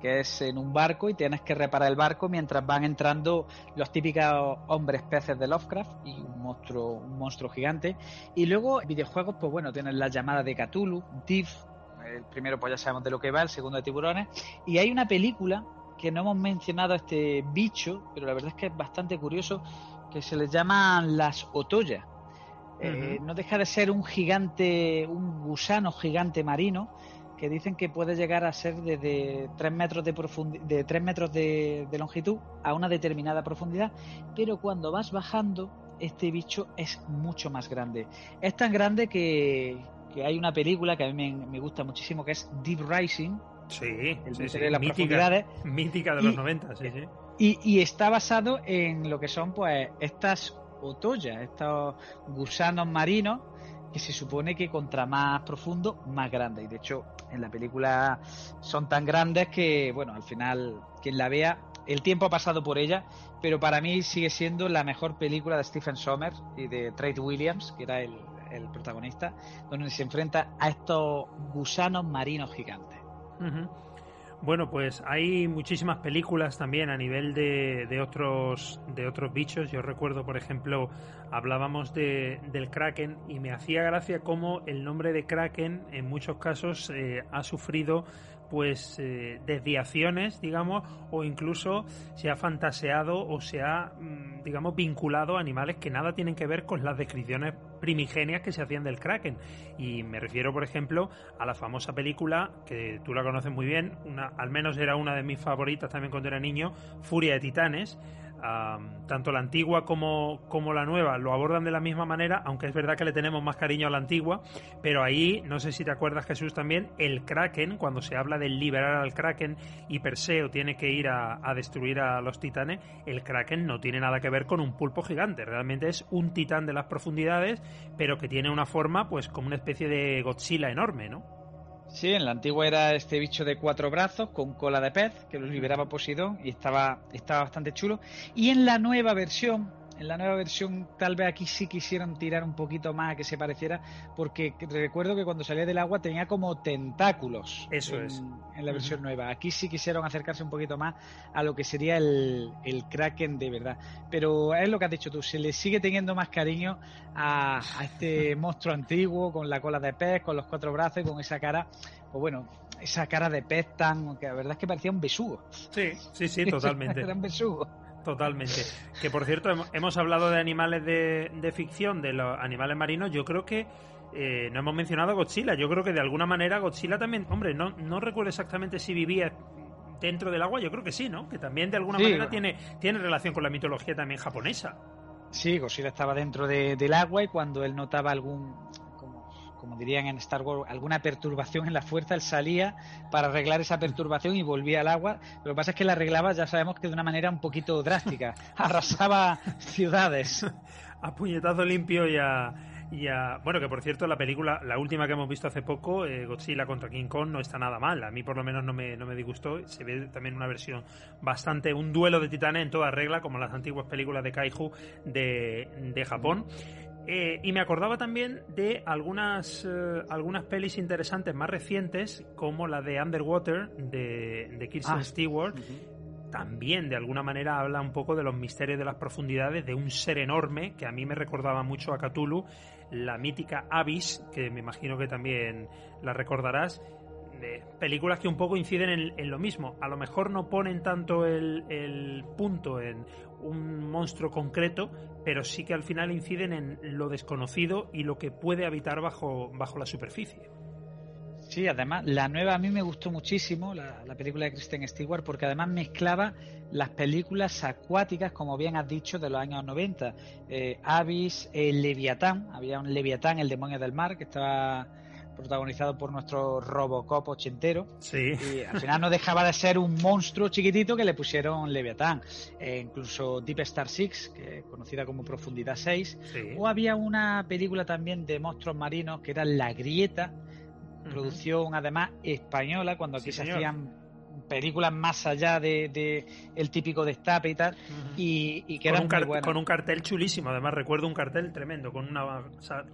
que es en un barco y tienes que reparar el barco mientras van entrando los típicos hombres peces de Lovecraft y un monstruo, un monstruo gigante. Y luego videojuegos, pues bueno, tienes la llamada de Cthulhu, Thief, el primero pues ya sabemos de lo que va, el segundo de tiburones, y hay una película que no hemos mencionado a este bicho, pero la verdad es que es bastante curioso, que se le llaman las otoyas. Eh, no deja de ser un gigante, un gusano gigante marino, que dicen que puede llegar a ser desde 3 metros de de 3 metros de, longitud a una determinada profundidad, pero cuando vas bajando este bicho es mucho más grande. Es tan grande que, hay una película que a mí me, gusta muchísimo que es Deep Rising. Sí, de las mítica, mítica de los 90, sí, sí. Y, y, está basado en lo que son pues estas otoyas, estos gusanos marinos que se supone que contra más profundo, más grande. Y de hecho, en la película son tan grandes que, bueno, al final, quien la vea, el tiempo ha pasado por ella, pero para mí sigue siendo la mejor película de Stephen Sommers y de Trade Williams, que era el, protagonista, donde se enfrenta a estos gusanos marinos gigantes. Bueno, pues hay muchísimas películas también a nivel de, de, otros de otros bichos. Yo recuerdo, por ejemplo, hablábamos de, del Kraken y me hacía gracia cómo el nombre de Kraken en muchos casos eh, ha sufrido pues eh, desviaciones, digamos, o incluso se ha fantaseado o se ha, mm, digamos, vinculado a animales que nada tienen que ver con las descripciones primigenias que se hacían del kraken. Y me refiero, por ejemplo, a la famosa película que tú la conoces muy bien, una, al menos era una de mis favoritas también cuando era niño, Furia de Titanes, tanto la antigua como, como la nueva. Lo abordan de la misma manera, aunque es verdad que le tenemos más cariño a la antigua, pero ahí, no sé si te acuerdas Jesús también, el Kraken, cuando se habla de liberar al Kraken y Perseo tiene que ir a, a destruir a los titanes, el Kraken no tiene nada que ver con un pulpo gigante, realmente es un titán de las profundidades, pero que tiene una forma pues como una especie de Godzilla enorme, ¿no? Sí, en la antigua era este bicho de cuatro brazos con cola de pez que lo liberaba Poseidón y estaba, estaba bastante chulo. Y en la nueva versión, en la nueva versión tal vez aquí sí quisieron tirar un poquito más a que se pareciera, porque recuerdo que cuando salía del agua tenía como tentáculos. Eso es. En la versión nueva. Aquí sí quisieron acercarse un poquito más a lo que sería el, el Kraken de verdad. Pero es lo que has dicho tú, se le sigue teniendo más cariño a, a este monstruo antiguo con la cola de pez, con los cuatro brazos y con esa cara, pues bueno, esa cara de pez tan, que la verdad es que parecía un besugo. Sí, sí, sí, totalmente. Era un besugo. Totalmente. Que por cierto, hemos hablado de animales de, ficción, de los animales marinos. Yo creo que eh, no hemos mencionado a Godzilla. Yo creo que de alguna manera Godzilla también, hombre, no, no recuerdo exactamente si vivía dentro del agua. Yo creo que sí, ¿no? Que también de alguna manera tiene, tiene relación con la mitología también japonesa. Sí, Godzilla estaba dentro del agua y cuando él notaba algún como dirían en Star Wars, alguna perturbación en la fuerza, él salía para arreglar esa perturbación y volvía al agua. Lo que pasa es que la arreglaba, ya sabemos que de una manera un poquito drástica, arrasaba ciudades. A puñetazo limpio y a, Y bueno, que por cierto, la película, la última que hemos visto hace poco, eh, Godzilla contra King Kong, no está nada mal. A mí por lo menos no me, no me disgustó. Se ve también una versión bastante, un duelo de titanes en toda regla, como las antiguas películas de Kaiju de, de Japón. Eh, y me acordaba también de algunas, eh, algunas pelis interesantes más recientes, como la de Underwater de, de Kirsten ah. Stewart. También, de alguna manera, habla un poco de los misterios de las profundidades de un ser enorme que a mí me recordaba mucho a Cthulhu, la mítica Abyss, que me imagino que también la recordarás, de películas que un poco inciden en, lo mismo. A lo mejor no ponen tanto el, punto en un monstruo concreto, pero sí que al final inciden en lo desconocido y lo que puede habitar bajo, bajo la superficie. Sí, además, la nueva a mí me gustó muchísimo, la, película de Kristen Stewart, porque además mezclaba las películas acuáticas, como bien has dicho, de los años 90. Eh, Abyss, el Leviatán, había un Leviatán, el demonio del mar, que estaba protagonizado por nuestro Robocop ochentero. Sí. Y al final no dejaba de ser un monstruo chiquitito que le pusieron Leviatán. Eh, incluso Deep Star Six, que es conocida como Profundidad 6. O había una película también de monstruos marinos que era La Grieta, producción además española, cuando aquí se hacían películas más allá de, el típico destape y tal y, que con un, con un cartel chulísimo además recuerdo un cartel tremendo con una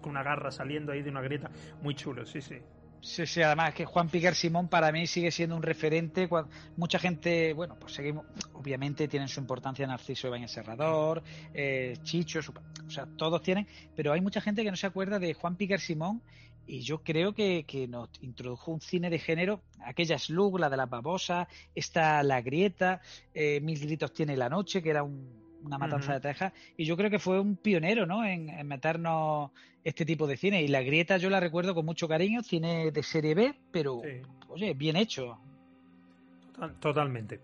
con una garra saliendo ahí de una grieta muy chulo sí sí Sí, sí, además que Juan Piquer Simón para mí sigue siendo un referente. Mucha gente, bueno, pues seguimos, obviamente tienen su importancia Narciso Ibáñez Serrador, eh, Chicho, o sea, todos tienen, pero hay mucha gente que no se acuerda de Juan Piquer Simón y yo creo que, que, nos introdujo un cine de género, aquella slug, la de las babosas, esta La Grieta, eh, Mil Gritos tiene la noche, que era una matanza de Texas, y yo creo que fue un pionero ¿no? En, meternos este tipo de cine. Y La Grieta yo la recuerdo con mucho cariño, cine de serie B, pero, oye, bien hecho. totalmente.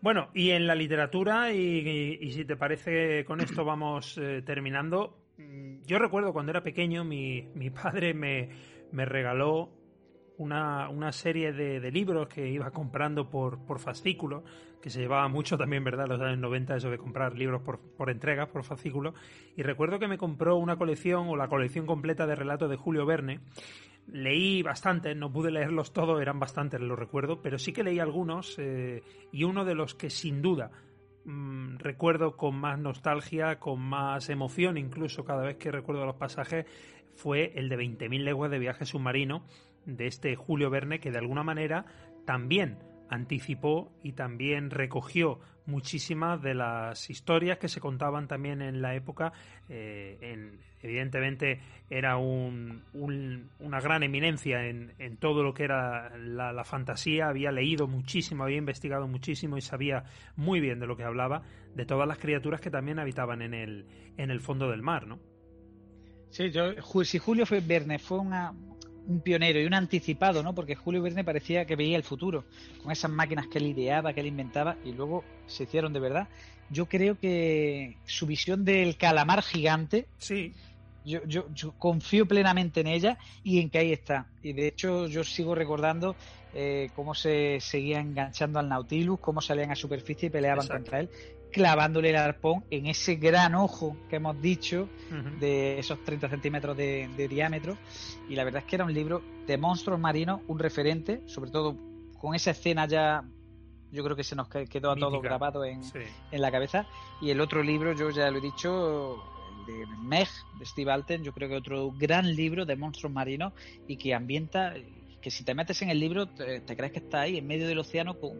Bueno, y en la literatura, y, si te parece, con esto vamos eh, terminando. Mm, yo recuerdo cuando era pequeño, mi, mi padre me, me regaló una, una serie de, de, libros que iba comprando por, por fascículo, que se llevaba mucho también, ¿verdad?, los años 90, eso de comprar libros por, por entregas, por fascículo. Y recuerdo que me compró una colección o la colección completa de relatos de Julio Verne. Leí bastante, no pude leerlos todos, eran bastantes, lo recuerdo, pero sí que leí algunos eh, y uno de los que sin duda Mm, recuerdo con más nostalgia, con más emoción, incluso cada vez que recuerdo los pasajes, fue el de 20.000 leguas de viaje submarino de este Julio Verne, que de alguna manera también anticipó y también recogió muchísimas de las historias que se contaban también en la época. Eh, en, evidentemente era un, una gran eminencia en, todo lo que era la, fantasía, había leído muchísimo, había investigado muchísimo y sabía muy bien de lo que hablaba, de todas las criaturas que también habitaban en el, en el fondo del mar, ¿no? Sí, yo, si Julio Verne fue una, un pionero y un anticipado, ¿no? Porque Julio Verne parecía que veía el futuro, con esas máquinas que él ideaba, que él inventaba, y luego se hicieron de verdad. Yo creo que su visión del calamar gigante, sí. Yo, yo, confío plenamente en ella y en que ahí está. Y de hecho yo sigo recordando eh, cómo se seguía enganchando al Nautilus, cómo salían a superficie y peleaban contra él clavándole el arpón en ese gran ojo que hemos dicho de esos 30 centímetros de, diámetro. Y la verdad es que era un libro de monstruos marinos, un referente, sobre todo con esa escena ya yo creo que se nos quedó a todos grabado en, en, la cabeza. Y el otro libro, yo ya lo he dicho, de Meg, de Steve Alten, yo creo que otro gran libro de monstruos marinos y que ambienta, que si te metes en el libro te, crees que está ahí en medio del océano con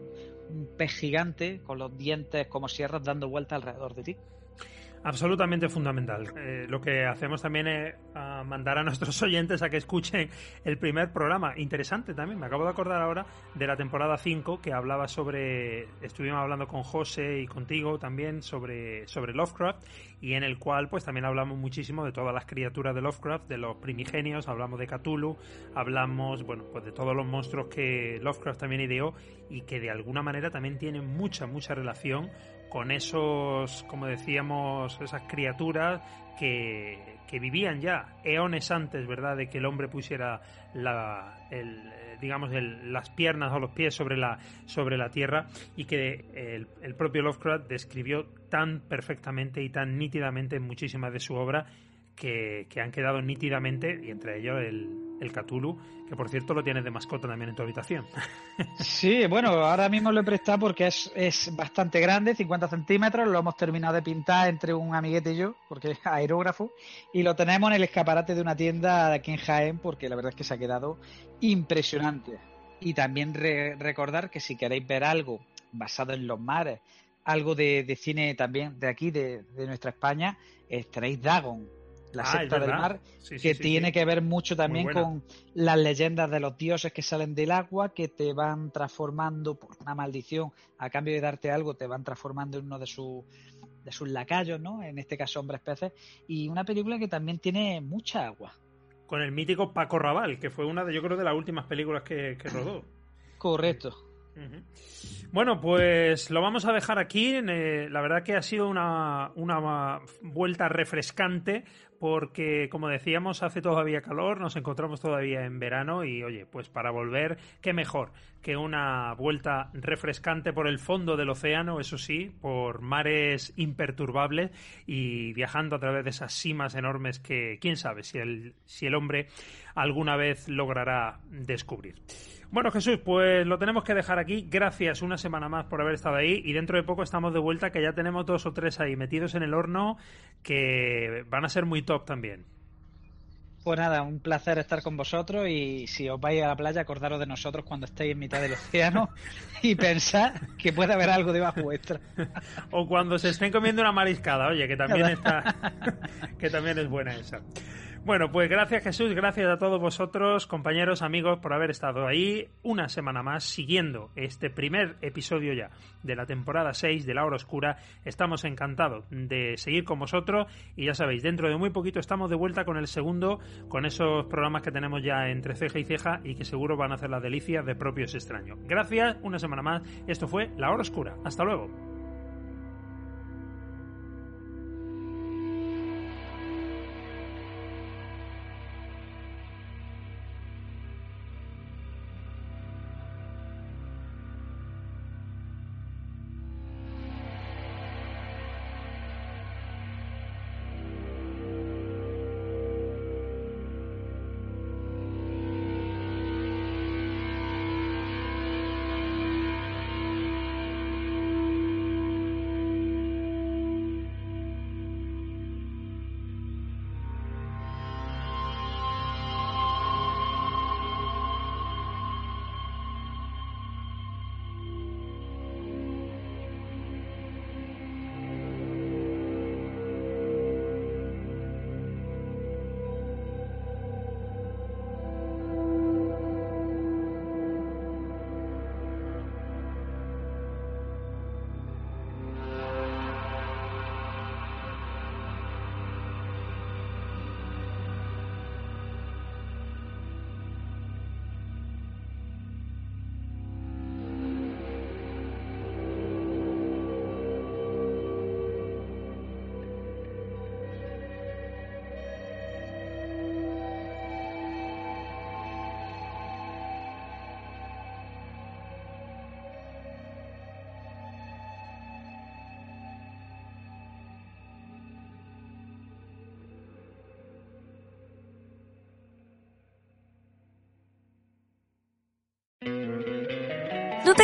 un pez gigante con los dientes como sierras dando vuelta alrededor de ti. Absolutamente fundamental. Eh, lo que hacemos también es mandar a nuestros oyentes a que escuchen el primer programa. Interesante también, me acabo de acordar ahora de la temporada 5 que hablaba sobre, estuvimos hablando con José y contigo también sobre, sobre Lovecraft y en el cual pues también hablamos muchísimo de todas las criaturas de Lovecraft, de los primigenios, hablamos de Cthulhu, hablamos, bueno, pues de todos los monstruos que Lovecraft también ideó y que de alguna manera también tienen mucha, mucha relación con esos, como decíamos, esas criaturas que, que vivían ya eones antes, ¿verdad?, de que el hombre pusiera la, el, digamos, las piernas o los pies sobre la, sobre la tierra y que el, el propio Lovecraft describió tan perfectamente y tan nítidamente en muchísimas de su obra que, han quedado nítidamente, y entre ellos el, el Cthulhu, que por cierto lo tienes de mascota también en tu habitación. Sí, bueno, ahora mismo lo he prestado porque es, es bastante grande, 50 centímetros, lo hemos terminado de pintar entre un amiguete y yo, porque es aerógrafo, y lo tenemos en el escaparate de una tienda aquí en Jaén, porque la verdad es que se ha quedado impresionante. Y también re- recordar que si queréis ver algo basado en los mares, algo de, de cine también de aquí, de, de nuestra España, tenéis Dagon, la Ah, secta del mar, Sí, que sí, tiene sí. que ver mucho también con las leyendas de los dioses que salen del agua, que te van transformando por una maldición, a cambio de darte algo, te van transformando en uno de sus de sus lacayos, ¿no? En este caso hombres peces, y una película que también tiene mucha agua. Con el mítico Paco Raval, que fue una de, yo creo, de las últimas películas que, que rodó. Correcto. Bueno, pues lo vamos a dejar aquí. Eh, la verdad que ha sido una, una vuelta refrescante porque, como decíamos, hace todavía calor, nos encontramos todavía en verano y, oye, pues para volver, qué mejor que una vuelta refrescante por el fondo del océano, eso sí, por mares imperturbables y viajando a través de esas simas enormes que, quién sabe, si el, si el hombre alguna vez logrará descubrir. Bueno, Jesús, pues lo tenemos que dejar aquí. Gracias una semana más por haber estado ahí. Y dentro de poco estamos de vuelta, que ya tenemos dos o tres ahí metidos en el horno que van a ser muy top también. Pues nada, un placer estar con vosotros y si os vais a la playa, acordaros de nosotros cuando estéis en mitad del océano y pensad que puede haber algo debajo vuestra. O cuando se estén comiendo una mariscada, oye, que también está, que también es buena esa. Bueno, pues gracias Jesús, gracias a todos vosotros, compañeros, amigos, por haber estado ahí una semana más siguiendo este primer episodio ya de la temporada 6 de La Hora Oscura. Estamos encantados de seguir con vosotros y ya sabéis, dentro de muy poquito estamos de vuelta con el segundo, con esos programas que tenemos ya entre ceja y ceja y que seguro van a hacer la delicia de propios extraños. Gracias, una semana más. Esto fue La Hora Oscura. Hasta luego.